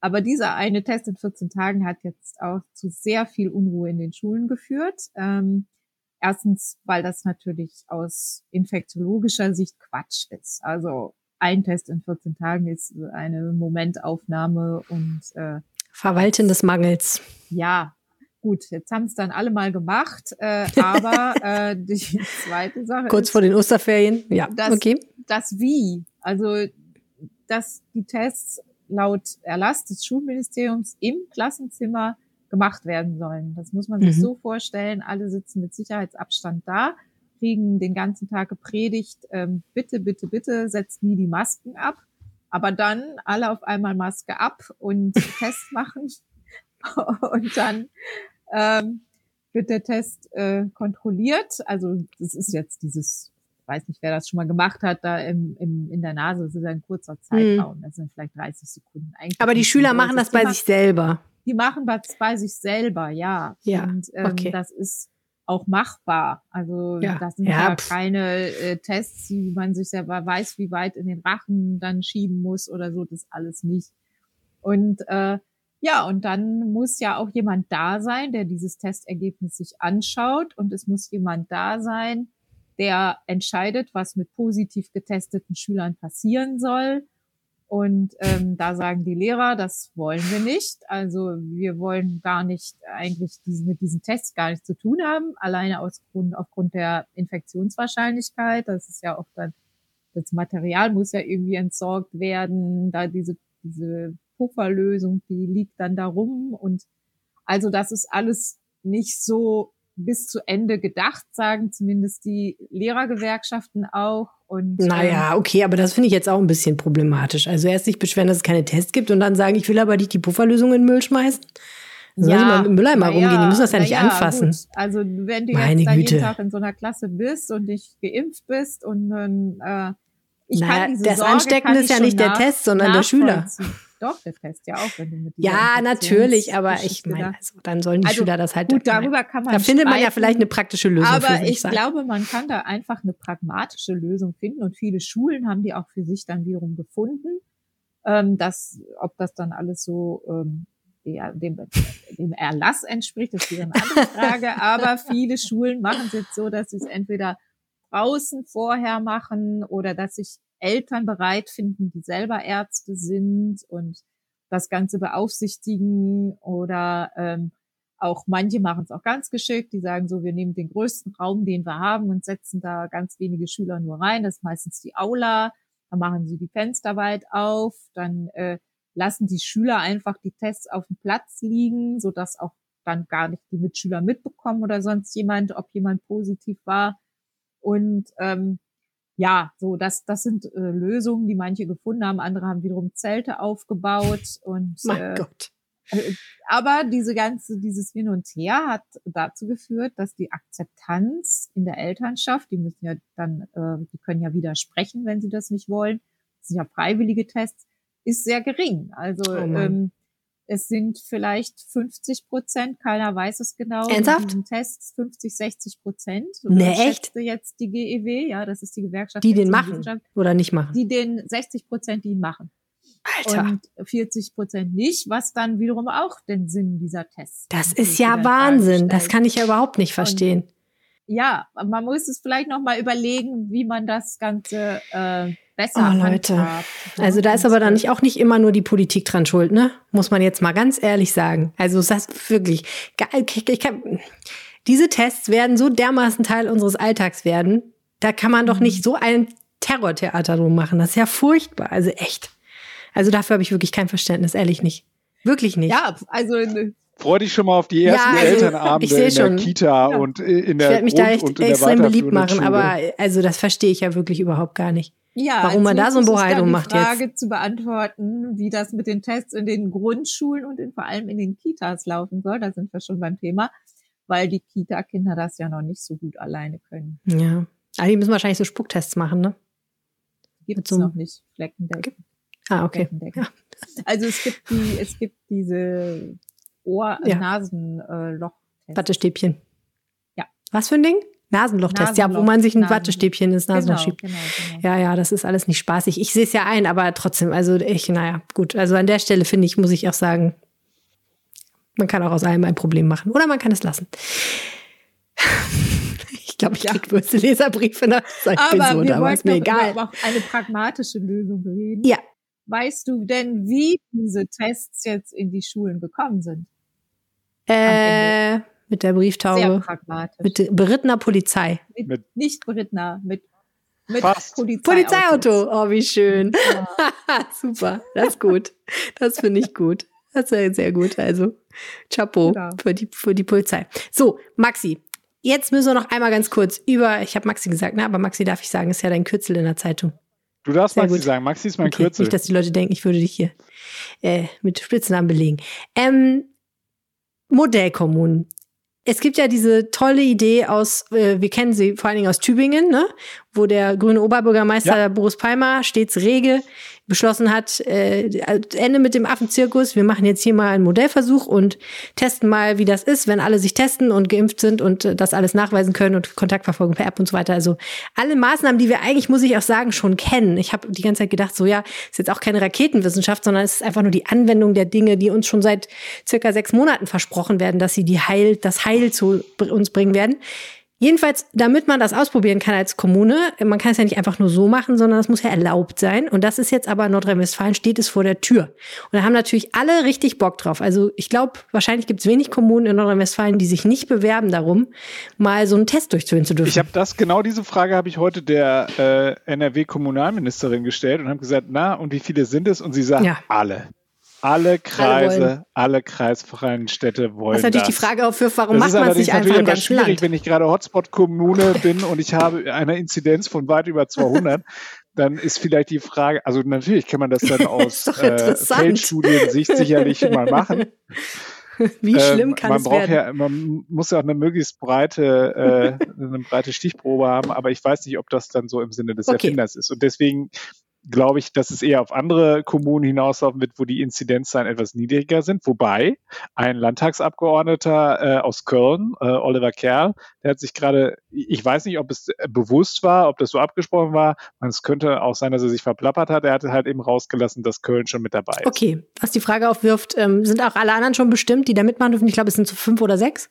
Aber dieser eine Test in 14 Tagen hat jetzt auch zu sehr viel Unruhe in den Schulen geführt. Ähm, Erstens, weil das natürlich aus infektiologischer Sicht Quatsch ist. Also ein Test in 14 Tagen ist eine Momentaufnahme und äh, Verwalten des Mangels. Ja, gut, jetzt haben es dann alle mal gemacht, äh, <laughs> aber äh, die zweite Sache Kurz ist, vor den Osterferien, ja, das, okay. Das Wie, also dass die Tests laut Erlass des Schulministeriums im Klassenzimmer gemacht werden sollen. Das muss man sich mhm. so vorstellen. Alle sitzen mit Sicherheitsabstand da, kriegen den ganzen Tag gepredigt, ähm, bitte, bitte, bitte, setzt nie die Masken ab. Aber dann alle auf einmal Maske ab und <laughs> Test machen. <laughs> und dann ähm, wird der Test äh, kontrolliert. Also das ist jetzt dieses, weiß nicht, wer das schon mal gemacht hat, da im, im, in der Nase. Das ist ein kurzer Zeitraum. Das sind vielleicht 30 Sekunden. Eigentlich Aber die Schüler machen das bei sich selber. Die machen das bei sich selber, ja. Ja. Und ähm, okay. das ist auch machbar. Also Ja. das sind Ja, ja, keine äh, Tests, die man sich selber weiß, wie weit in den Rachen dann schieben muss oder so, das alles nicht. Und äh, ja, und dann muss ja auch jemand da sein, der dieses Testergebnis sich anschaut und es muss jemand da sein, der entscheidet, was mit positiv getesteten Schülern passieren soll. Und ähm, da sagen die Lehrer, das wollen wir nicht. Also wir wollen gar nicht eigentlich diesen, mit diesen Tests gar nichts zu tun haben, alleine aus Grund, aufgrund der Infektionswahrscheinlichkeit. Das ist ja auch dann, das Material muss ja irgendwie entsorgt werden, da diese, diese Pufferlösung, die liegt dann da rum. Und also das ist alles nicht so bis zu Ende gedacht, sagen zumindest die Lehrergewerkschaften auch. Und, ähm, Naja, okay, aber das finde ich jetzt auch ein bisschen problematisch. Also erst sich beschweren, dass es keine Tests gibt und dann sagen, ich will aber nicht die Pufferlösung in den Müll schmeißen. Sollen sie mal mit dem Mülleimer na rumgehen, die müssen das ja nicht anfassen. Gut. Also wenn du Meine jetzt da Güte. jeden Tag in so einer Klasse bist und nicht geimpft bist und dann äh, ich Naja, kann diese das Sorge Anstecken ist ja nicht der Test, sondern der Schüler. Doch, der Test ja auch, wenn du mit Ja, natürlich, aber ich meine, also dann sollen die Also, Schüler das halt. Gut, darüber kann man da findet man ja vielleicht eine praktische Lösung Aber ich sagen. glaube, man kann da einfach eine pragmatische Lösung finden und viele Schulen haben die auch für sich dann wiederum gefunden. Ähm, dass, ob das dann alles so ähm, der, dem, dem Erlass entspricht, ist wieder eine andere <laughs> Frage. Aber viele Schulen machen es jetzt so, dass sie es entweder draußen vorher machen oder dass sich Eltern bereit finden, die selber Ärzte sind und das Ganze beaufsichtigen oder ähm, auch manche machen es auch ganz geschickt, die sagen so, wir nehmen den größten Raum, den wir haben und setzen da ganz wenige Schüler nur rein. Das ist meistens die Aula. Dann machen sie die Fenster weit auf. Dann äh, lassen die Schüler einfach die Tests auf dem Platz liegen, sodass auch dann gar nicht die Mitschüler mitbekommen oder sonst jemand, ob jemand positiv war. Und ähm, ja, so das das sind äh, Lösungen, die manche gefunden haben. Andere haben wiederum Zelte aufgebaut und mein äh, Gott. äh, aber diese ganze, dieses Hin und Her hat dazu geführt, dass die Akzeptanz in der Elternschaft, die müssen ja dann, äh, die können ja widersprechen, wenn sie das nicht wollen. Das sind ja freiwillige Tests, ist sehr gering. Also Oh ähm, es sind vielleicht 50 Prozent, keiner weiß es genau. Ernsthaft? In Tests 50, 60 Prozent. So das echt? jetzt die GEW, ja, das ist die Gewerkschaft. Die den machen oder nicht machen. Die den 60 Prozent, die ihn machen Alter, und 40 Prozent nicht, was dann wiederum auch den Sinn dieser Tests. das ist ja Wahnsinn. Das kann ich ja überhaupt nicht verstehen. Ja, man muss es vielleicht noch mal überlegen, wie man das Ganze äh, besser Oh, Leute. handhabt, ne? Also da ist aber dann äh, nicht auch nicht immer nur die Politik dran schuld, ne? Muss man jetzt mal ganz ehrlich sagen. Also das ist wirklich geil. Ich, ich kann, diese Tests werden so dermaßen Teil unseres Alltags werden. Da kann man Mhm. doch nicht so ein Terrortheater drum machen. Das ist ja furchtbar. Also echt. Also dafür habe ich wirklich kein Verständnis, ehrlich nicht. Wirklich nicht. Ja, also äh, Freu dich schon mal auf die ersten Ja, also, Elternabende ich in der schon. Kita Ja. und äh, in ich der werde mich da Grund- echt und in der extrem beliebt machen, Schule. aber also das verstehe ich ja wirklich überhaupt gar nicht. Ja, Warum man da so ein als Bohai nächstes drum ist macht jetzt. die Frage zu beantworten, wie das mit den Tests in den Grundschulen und in, vor allem in den Kitas laufen soll. Da sind wir schon beim Thema, weil die Kita-Kinder das ja noch nicht so gut alleine können. Ja. Aber die müssen wahrscheinlich so Spucktests machen, ne? Gibt es noch nicht fleckendeckend. Ah, okay. Ja. Also es gibt die, es gibt diese Ohr, Ja. Wattestäbchen. Ja. Was für ein Ding? Nasenlochtest, ja, wo Nasenloch, man sich ein Nasen- Wattestäbchen ins Nasenloch Genau, schiebt. genau, genau. Ja, ja, das ist alles nicht spaßig. Ich sehe es ja ein, aber trotzdem, also ich, naja, gut. Also an der Stelle finde ich, muss ich auch sagen, man kann auch aus allem ein Problem machen. Oder man kann es lassen. <laughs> Ich glaube, ich Ja. krieg böse Leserbriefe nach Aber Episoden, wir aber ist mir egal. über auch eine pragmatische Lösung reden. Ja. Weißt du denn, wie diese Tests jetzt in die Schulen gekommen sind? Äh, mit der Sehr Brieftaube. pragmatisch. Mit berittener Polizei. Mit, Mit- nicht Britner, mit, mit. Polizeiauto. Polizeiauto. Oh, wie schön. <laughs> Super. Das ist gut. Das finde ich gut. Das ist sehr gut. Also, Chapeau Genau. für die, für die Polizei. So, Maxi. Jetzt müssen wir noch einmal ganz kurz über, ich habe Maxi gesagt, ne, aber Maxi darf ich sagen, ist ja dein Kürzel in der Zeitung. Du darfst Sehr Maxi gut. sagen. Maxi ist mein okay, Kürzel. Nicht, dass die Leute denken, ich würde dich hier äh, mit Spitznamen belegen. Ähm, Modellkommunen. Es gibt ja diese tolle Idee aus, äh, wir kennen sie vor allen Dingen aus Tübingen, ne? Wo der grüne Oberbürgermeister ja. Boris Palmer stets rege beschlossen hat, äh, Ende mit dem Affenzirkus, wir machen jetzt hier mal einen Modellversuch und testen mal, wie das ist, wenn alle sich testen und geimpft sind und äh, das alles nachweisen können und Kontaktverfolgung per App und so weiter. Also alle Maßnahmen, die wir eigentlich, muss ich auch sagen, schon kennen. Ich habe die ganze Zeit gedacht, so ja, ist jetzt auch keine Raketenwissenschaft, sondern es ist einfach nur die Anwendung der Dinge, die uns schon seit circa sechs Monaten versprochen werden, dass sie die Heil, das Heil zu uns bringen werden. Jedenfalls, damit man das ausprobieren kann als Kommune, man kann es ja nicht einfach nur so machen, sondern es muss ja erlaubt sein. Und das ist jetzt aber in Nordrhein-Westfalen, steht es vor der Tür. Und da haben natürlich alle richtig Bock drauf. Also ich glaube, wahrscheinlich gibt es wenig Kommunen in Nordrhein-Westfalen, die sich nicht bewerben darum, mal so einen Test durchzuführen zu dürfen. Ich habe das, genau diese Frage habe ich heute der äh, NRW-Kommunalministerin gestellt und habe gesagt, na, und wie viele sind es? Und sie sagt, ja. alle. Alle Kreise, alle, alle, kreisfreien Städte wollen das. ist natürlich das. die Frage aufführt, warum das macht man es nicht einfach ein ganz schwierig, Land? wenn ich gerade Hotspot-Kommune bin und ich habe eine Inzidenz von weit über 200, dann ist vielleicht die Frage, also natürlich kann man das dann <laughs> aus äh, Feldstudiensicht sicherlich mal machen. <laughs> Wie ähm, schlimm kann man es braucht werden? Ja, man muss ja auch eine möglichst breite, äh, eine breite Stichprobe haben, aber ich weiß nicht, ob das dann so im Sinne des okay. Erfinders ist. Und deswegen glaube ich, dass es eher auf andere Kommunen hinauslaufen wird, wo die Inzidenzzahlen etwas niedriger sind. Wobei ein Landtagsabgeordneter äh, aus Köln, äh, Oliver Kerl, der hat sich gerade, ich weiß nicht, ob es bewusst war, ob das so abgesprochen war, es könnte auch sein, dass er sich verplappert hat. Er hatte halt eben rausgelassen, dass Köln schon mit dabei ist. Okay, was die Frage aufwirft, ähm, sind auch alle anderen schon bestimmt, die da mitmachen dürfen? Ich glaube, es sind so fünf oder sechs.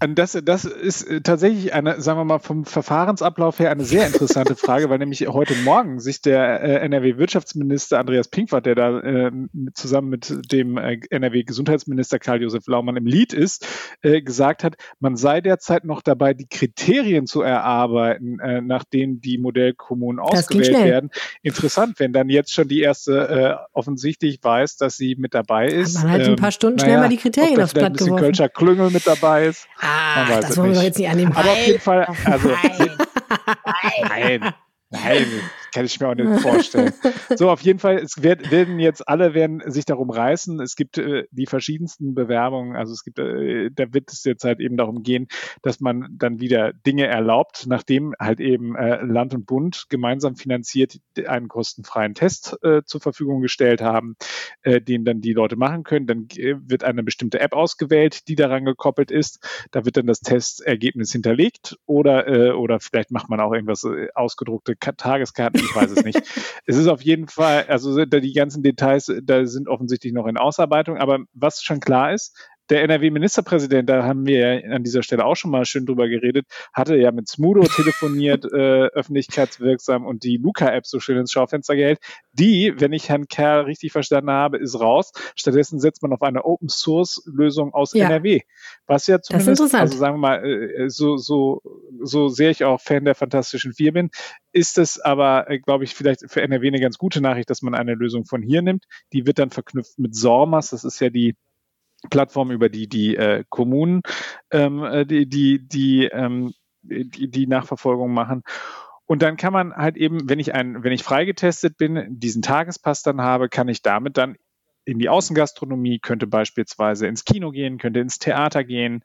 Das, das ist äh, tatsächlich eine, sagen wir mal, vom Verfahrensablauf her eine sehr interessante <laughs> Frage, weil nämlich heute Morgen sich der äh, NRW-Wirtschaftsminister Andreas Pinkwart, der da äh, zusammen mit dem äh, NRW-Gesundheitsminister Karl-Josef Laumann im Lied ist, äh, gesagt hat, man sei derzeit noch dabei, die Kriterien zu erarbeiten, äh, nach denen die Modellkommunen ausgewählt werden. Interessant, wenn dann jetzt schon die erste offensichtlich weiß, dass sie mit dabei ist. Man hat ähm, ein paar Stunden schnell mal die Kriterien aufs Blatt geworfen. Ein Kölscher Klüngel mit dabei ist. Ah, das wollen wir doch jetzt nicht annehmen. Aber auf jeden Fall, <laughs> also. <laughs> Nein. Nein. Nein, kann ich mir auch nicht vorstellen. <laughs> So, auf jeden Fall, es wird, werden jetzt alle werden sich darum reißen. Es gibt äh, die verschiedensten Bewerbungen. Also es gibt, äh, da wird es jetzt halt eben darum gehen, dass man dann wieder Dinge erlaubt, nachdem halt eben äh, Land und Bund gemeinsam finanziert einen kostenfreien Test äh, zur Verfügung gestellt haben, äh, den dann die Leute machen können. Dann äh, wird eine bestimmte App ausgewählt, die daran gekoppelt ist. Da wird dann das Testergebnis hinterlegt oder äh, oder vielleicht macht man auch irgendwas äh, ausgedruckte Tageskarten, ich weiß es nicht. <laughs> es ist auf jeden Fall, also die ganzen Details, da sind offensichtlich noch in Ausarbeitung, aber was schon klar ist, der NRW-Ministerpräsident, da haben wir ja an dieser Stelle auch schon mal schön drüber geredet, hatte ja mit Smudo <laughs> telefoniert, äh, öffentlichkeitswirksam und die Luca-App so schön ins Schaufenster gehält. Die, wenn ich Herrn Kerr richtig verstanden habe, ist raus. Stattdessen setzt man auf eine Open-Source-Lösung aus ja. NRW. Was ja zumindest, also sagen wir mal, äh, so, so, so sehr ich auch Fan der Fantastischen Vier bin, ist es aber, äh, glaube ich, vielleicht für NRW eine ganz gute Nachricht, dass man eine Lösung von hier nimmt. Die wird dann verknüpft mit Sormas. Das ist ja die Plattform, über die die äh, Kommunen ähm, äh, die, die, die, ähm, die, die Nachverfolgung machen. Und dann kann man halt eben, wenn ich ein, wenn ich freigetestet bin, diesen Tagespass dann habe, kann ich damit dann in die Außengastronomie, könnte beispielsweise ins Kino gehen, könnte ins Theater gehen,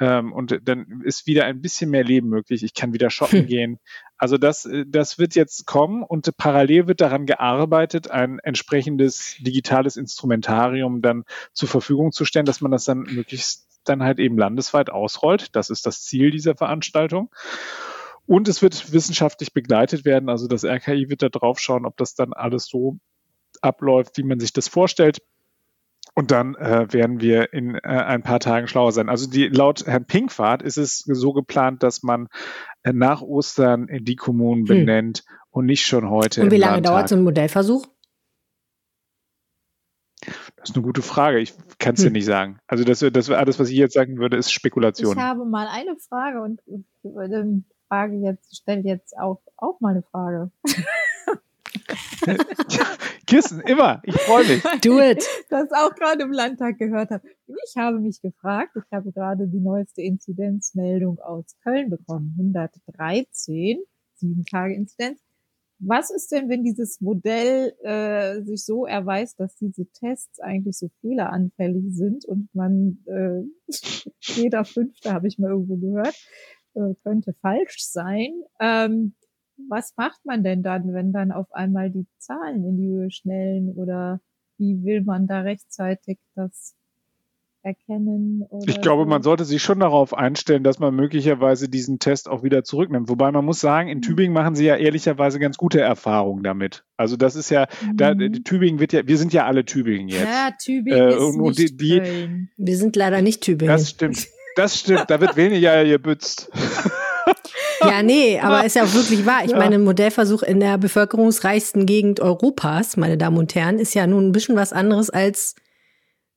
ähm, und dann ist wieder ein bisschen mehr Leben möglich. Ich kann wieder shoppen hm. gehen. Also das, äh, das wird jetzt kommen und parallel wird daran gearbeitet, ein entsprechendes digitales Instrumentarium dann zur Verfügung zu stellen, dass man das dann möglichst dann halt eben landesweit ausrollt. Das ist das Ziel dieser Veranstaltung. Und es wird wissenschaftlich begleitet werden. Also das RKI wird da drauf schauen, ob das dann alles so abläuft, wie man sich das vorstellt. Und dann äh, werden wir in äh, ein paar Tagen schlauer sein. Also die, laut Herrn Pinkwart ist es so geplant, dass man äh, nach Ostern die Kommunen hm. benennt und nicht schon heute. Und wie lange Landtag. dauert so ein Modellversuch? Das ist eine gute Frage. Ich kann es hm. dir nicht sagen. Also das, das alles, was ich jetzt sagen würde, ist Spekulation. Ich habe mal eine Frage und äh, Frage jetzt stelle jetzt auch, auch mal eine Frage. <laughs> <laughs> Kissen, immer. Ich freue mich. Do it. <laughs> Das auch gerade im Landtag gehört habe. Ich habe mich gefragt, ich habe gerade die neueste Inzidenzmeldung aus Köln bekommen. 113, sieben Tage Inzidenz. Was ist denn, wenn dieses Modell äh, sich so erweist, dass diese Tests eigentlich so fehleranfällig sind und man äh, <laughs> jeder fünfte, habe ich mal irgendwo gehört, äh, könnte falsch sein. Ähm, was macht man denn dann, wenn dann auf einmal die Zahlen in die Höhe schnellen oder wie will man da rechtzeitig das erkennen? ich glaube, man sollte sich schon darauf einstellen, dass man möglicherweise diesen Test auch wieder zurücknimmt. Wobei man muss sagen, in mhm. Tübingen machen sie ja ehrlicherweise ganz gute Erfahrungen damit. Also das ist ja, mhm. da, Tübingen wird ja, wir sind ja alle Tübingen jetzt. Ja, Tübingen äh, ist und nicht die, die, Wir sind leider nicht Tübingen. Das stimmt. Das stimmt. Da wird weniger gebützt. <laughs> Ja, nee, aber ist ja auch wirklich wahr. Ich ja. meine, ein Modellversuch in der bevölkerungsreichsten Gegend Europas, meine Damen und Herren, ist ja nun ein bisschen was anderes als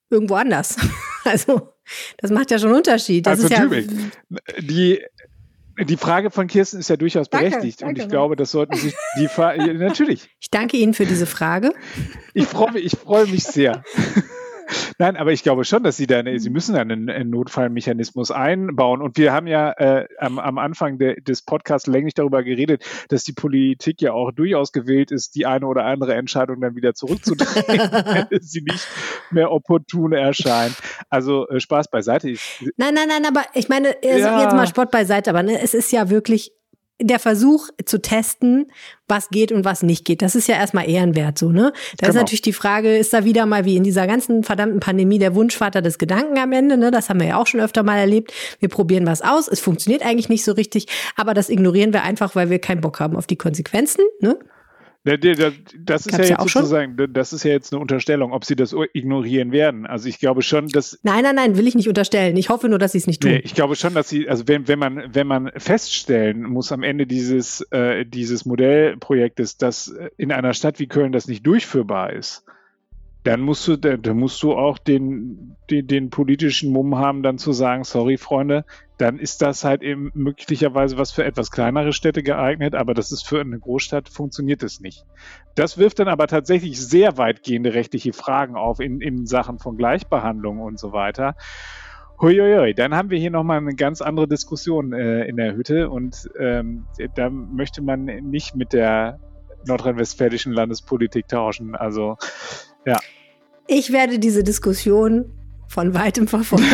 irgendwo anders. <laughs> Also, das macht ja schon einen Unterschied. Das also ist Tübingen. Ja, die die Frage von Kirsten ist ja durchaus danke, berechtigt danke, und ich glaube, das sollten sich die Frage <laughs> natürlich. Ich danke Ihnen für diese Frage. Ich freue mich, ich freue mich sehr. <laughs> Nein, aber ich glaube schon, dass sie da, eine, sie müssen einen, einen Notfallmechanismus einbauen. Und wir haben ja äh, am, am Anfang de, des Podcasts länglich darüber geredet, dass die Politik ja auch durchaus gewählt ist, die eine oder andere Entscheidung dann wieder zurückzudrehen, <laughs> wenn sie nicht mehr opportun erscheint. Also äh, Spaß beiseite. Ich, nein, nein, nein, aber ich meine, also ja. jetzt mal Sport beiseite, aber ne, es ist ja wirklich der Versuch zu testen, was geht und was nicht geht. Das ist ja erstmal ehrenwert so, ne? Da genau. ist natürlich die Frage, ist da wieder mal wie in dieser ganzen verdammten Pandemie der Wunschvater des Gedanken am Ende, ne? Das haben wir ja auch schon öfter mal erlebt. Wir probieren was aus, es funktioniert eigentlich nicht so richtig, aber das ignorieren wir einfach, weil wir keinen Bock haben auf die Konsequenzen, ne? Das ist ja jetzt sozusagen, das ist ja jetzt eine Unterstellung, ob sie das ignorieren werden. Also ich glaube schon, dass. Nein, nein, nein, will ich nicht unterstellen. Ich hoffe nur, dass sie es nicht tun. Nee, ich glaube schon, dass sie, also wenn, wenn man, wenn man feststellen muss am Ende dieses, äh, dieses Modellprojektes, dass in einer Stadt wie Köln das nicht durchführbar ist, dann musst du, dann musst du auch den, den, den, politischen Mumm haben, dann zu sagen, sorry, Freunde, dann ist das halt eben möglicherweise was für etwas kleinere Städte geeignet, aber das ist für eine Großstadt funktioniert es nicht. Das wirft dann aber tatsächlich sehr weitgehende rechtliche Fragen auf in, in Sachen von Gleichbehandlung und so weiter. Huiuiui, dann haben wir hier nochmal eine ganz andere Diskussion äh, in der Hütte und ähm, da möchte man nicht mit der nordrhein-westfälischen Landespolitik tauschen. Also ja. Ich werde diese Diskussion von weitem verfolgen.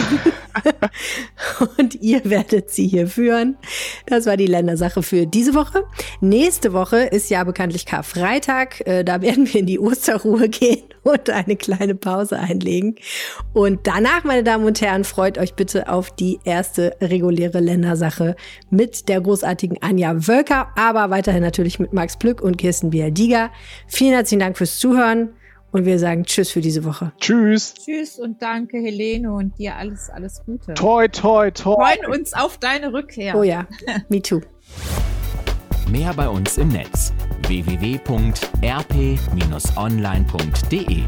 <laughs> und ihr werdet sie hier führen. Das war die Ländersache für diese Woche. Nächste Woche ist ja bekanntlich Karfreitag. Äh, da werden wir in die Osterruhe gehen und eine kleine Pause einlegen. Und danach, meine Damen und Herren, freut euch bitte auf die erste reguläre Ländersache mit der großartigen Anja Wölker, aber weiterhin natürlich mit Max Plück und Kirsten Bialdiga. Vielen herzlichen Dank fürs Zuhören. Und wir sagen Tschüss für diese Woche. Tschüss. Tschüss und danke, Helene, und dir alles, alles Gute. Toi, toi, toi. Wir freuen uns auf deine Rückkehr. Oh ja, me too. Mehr bei uns im Netz www.rp-online.de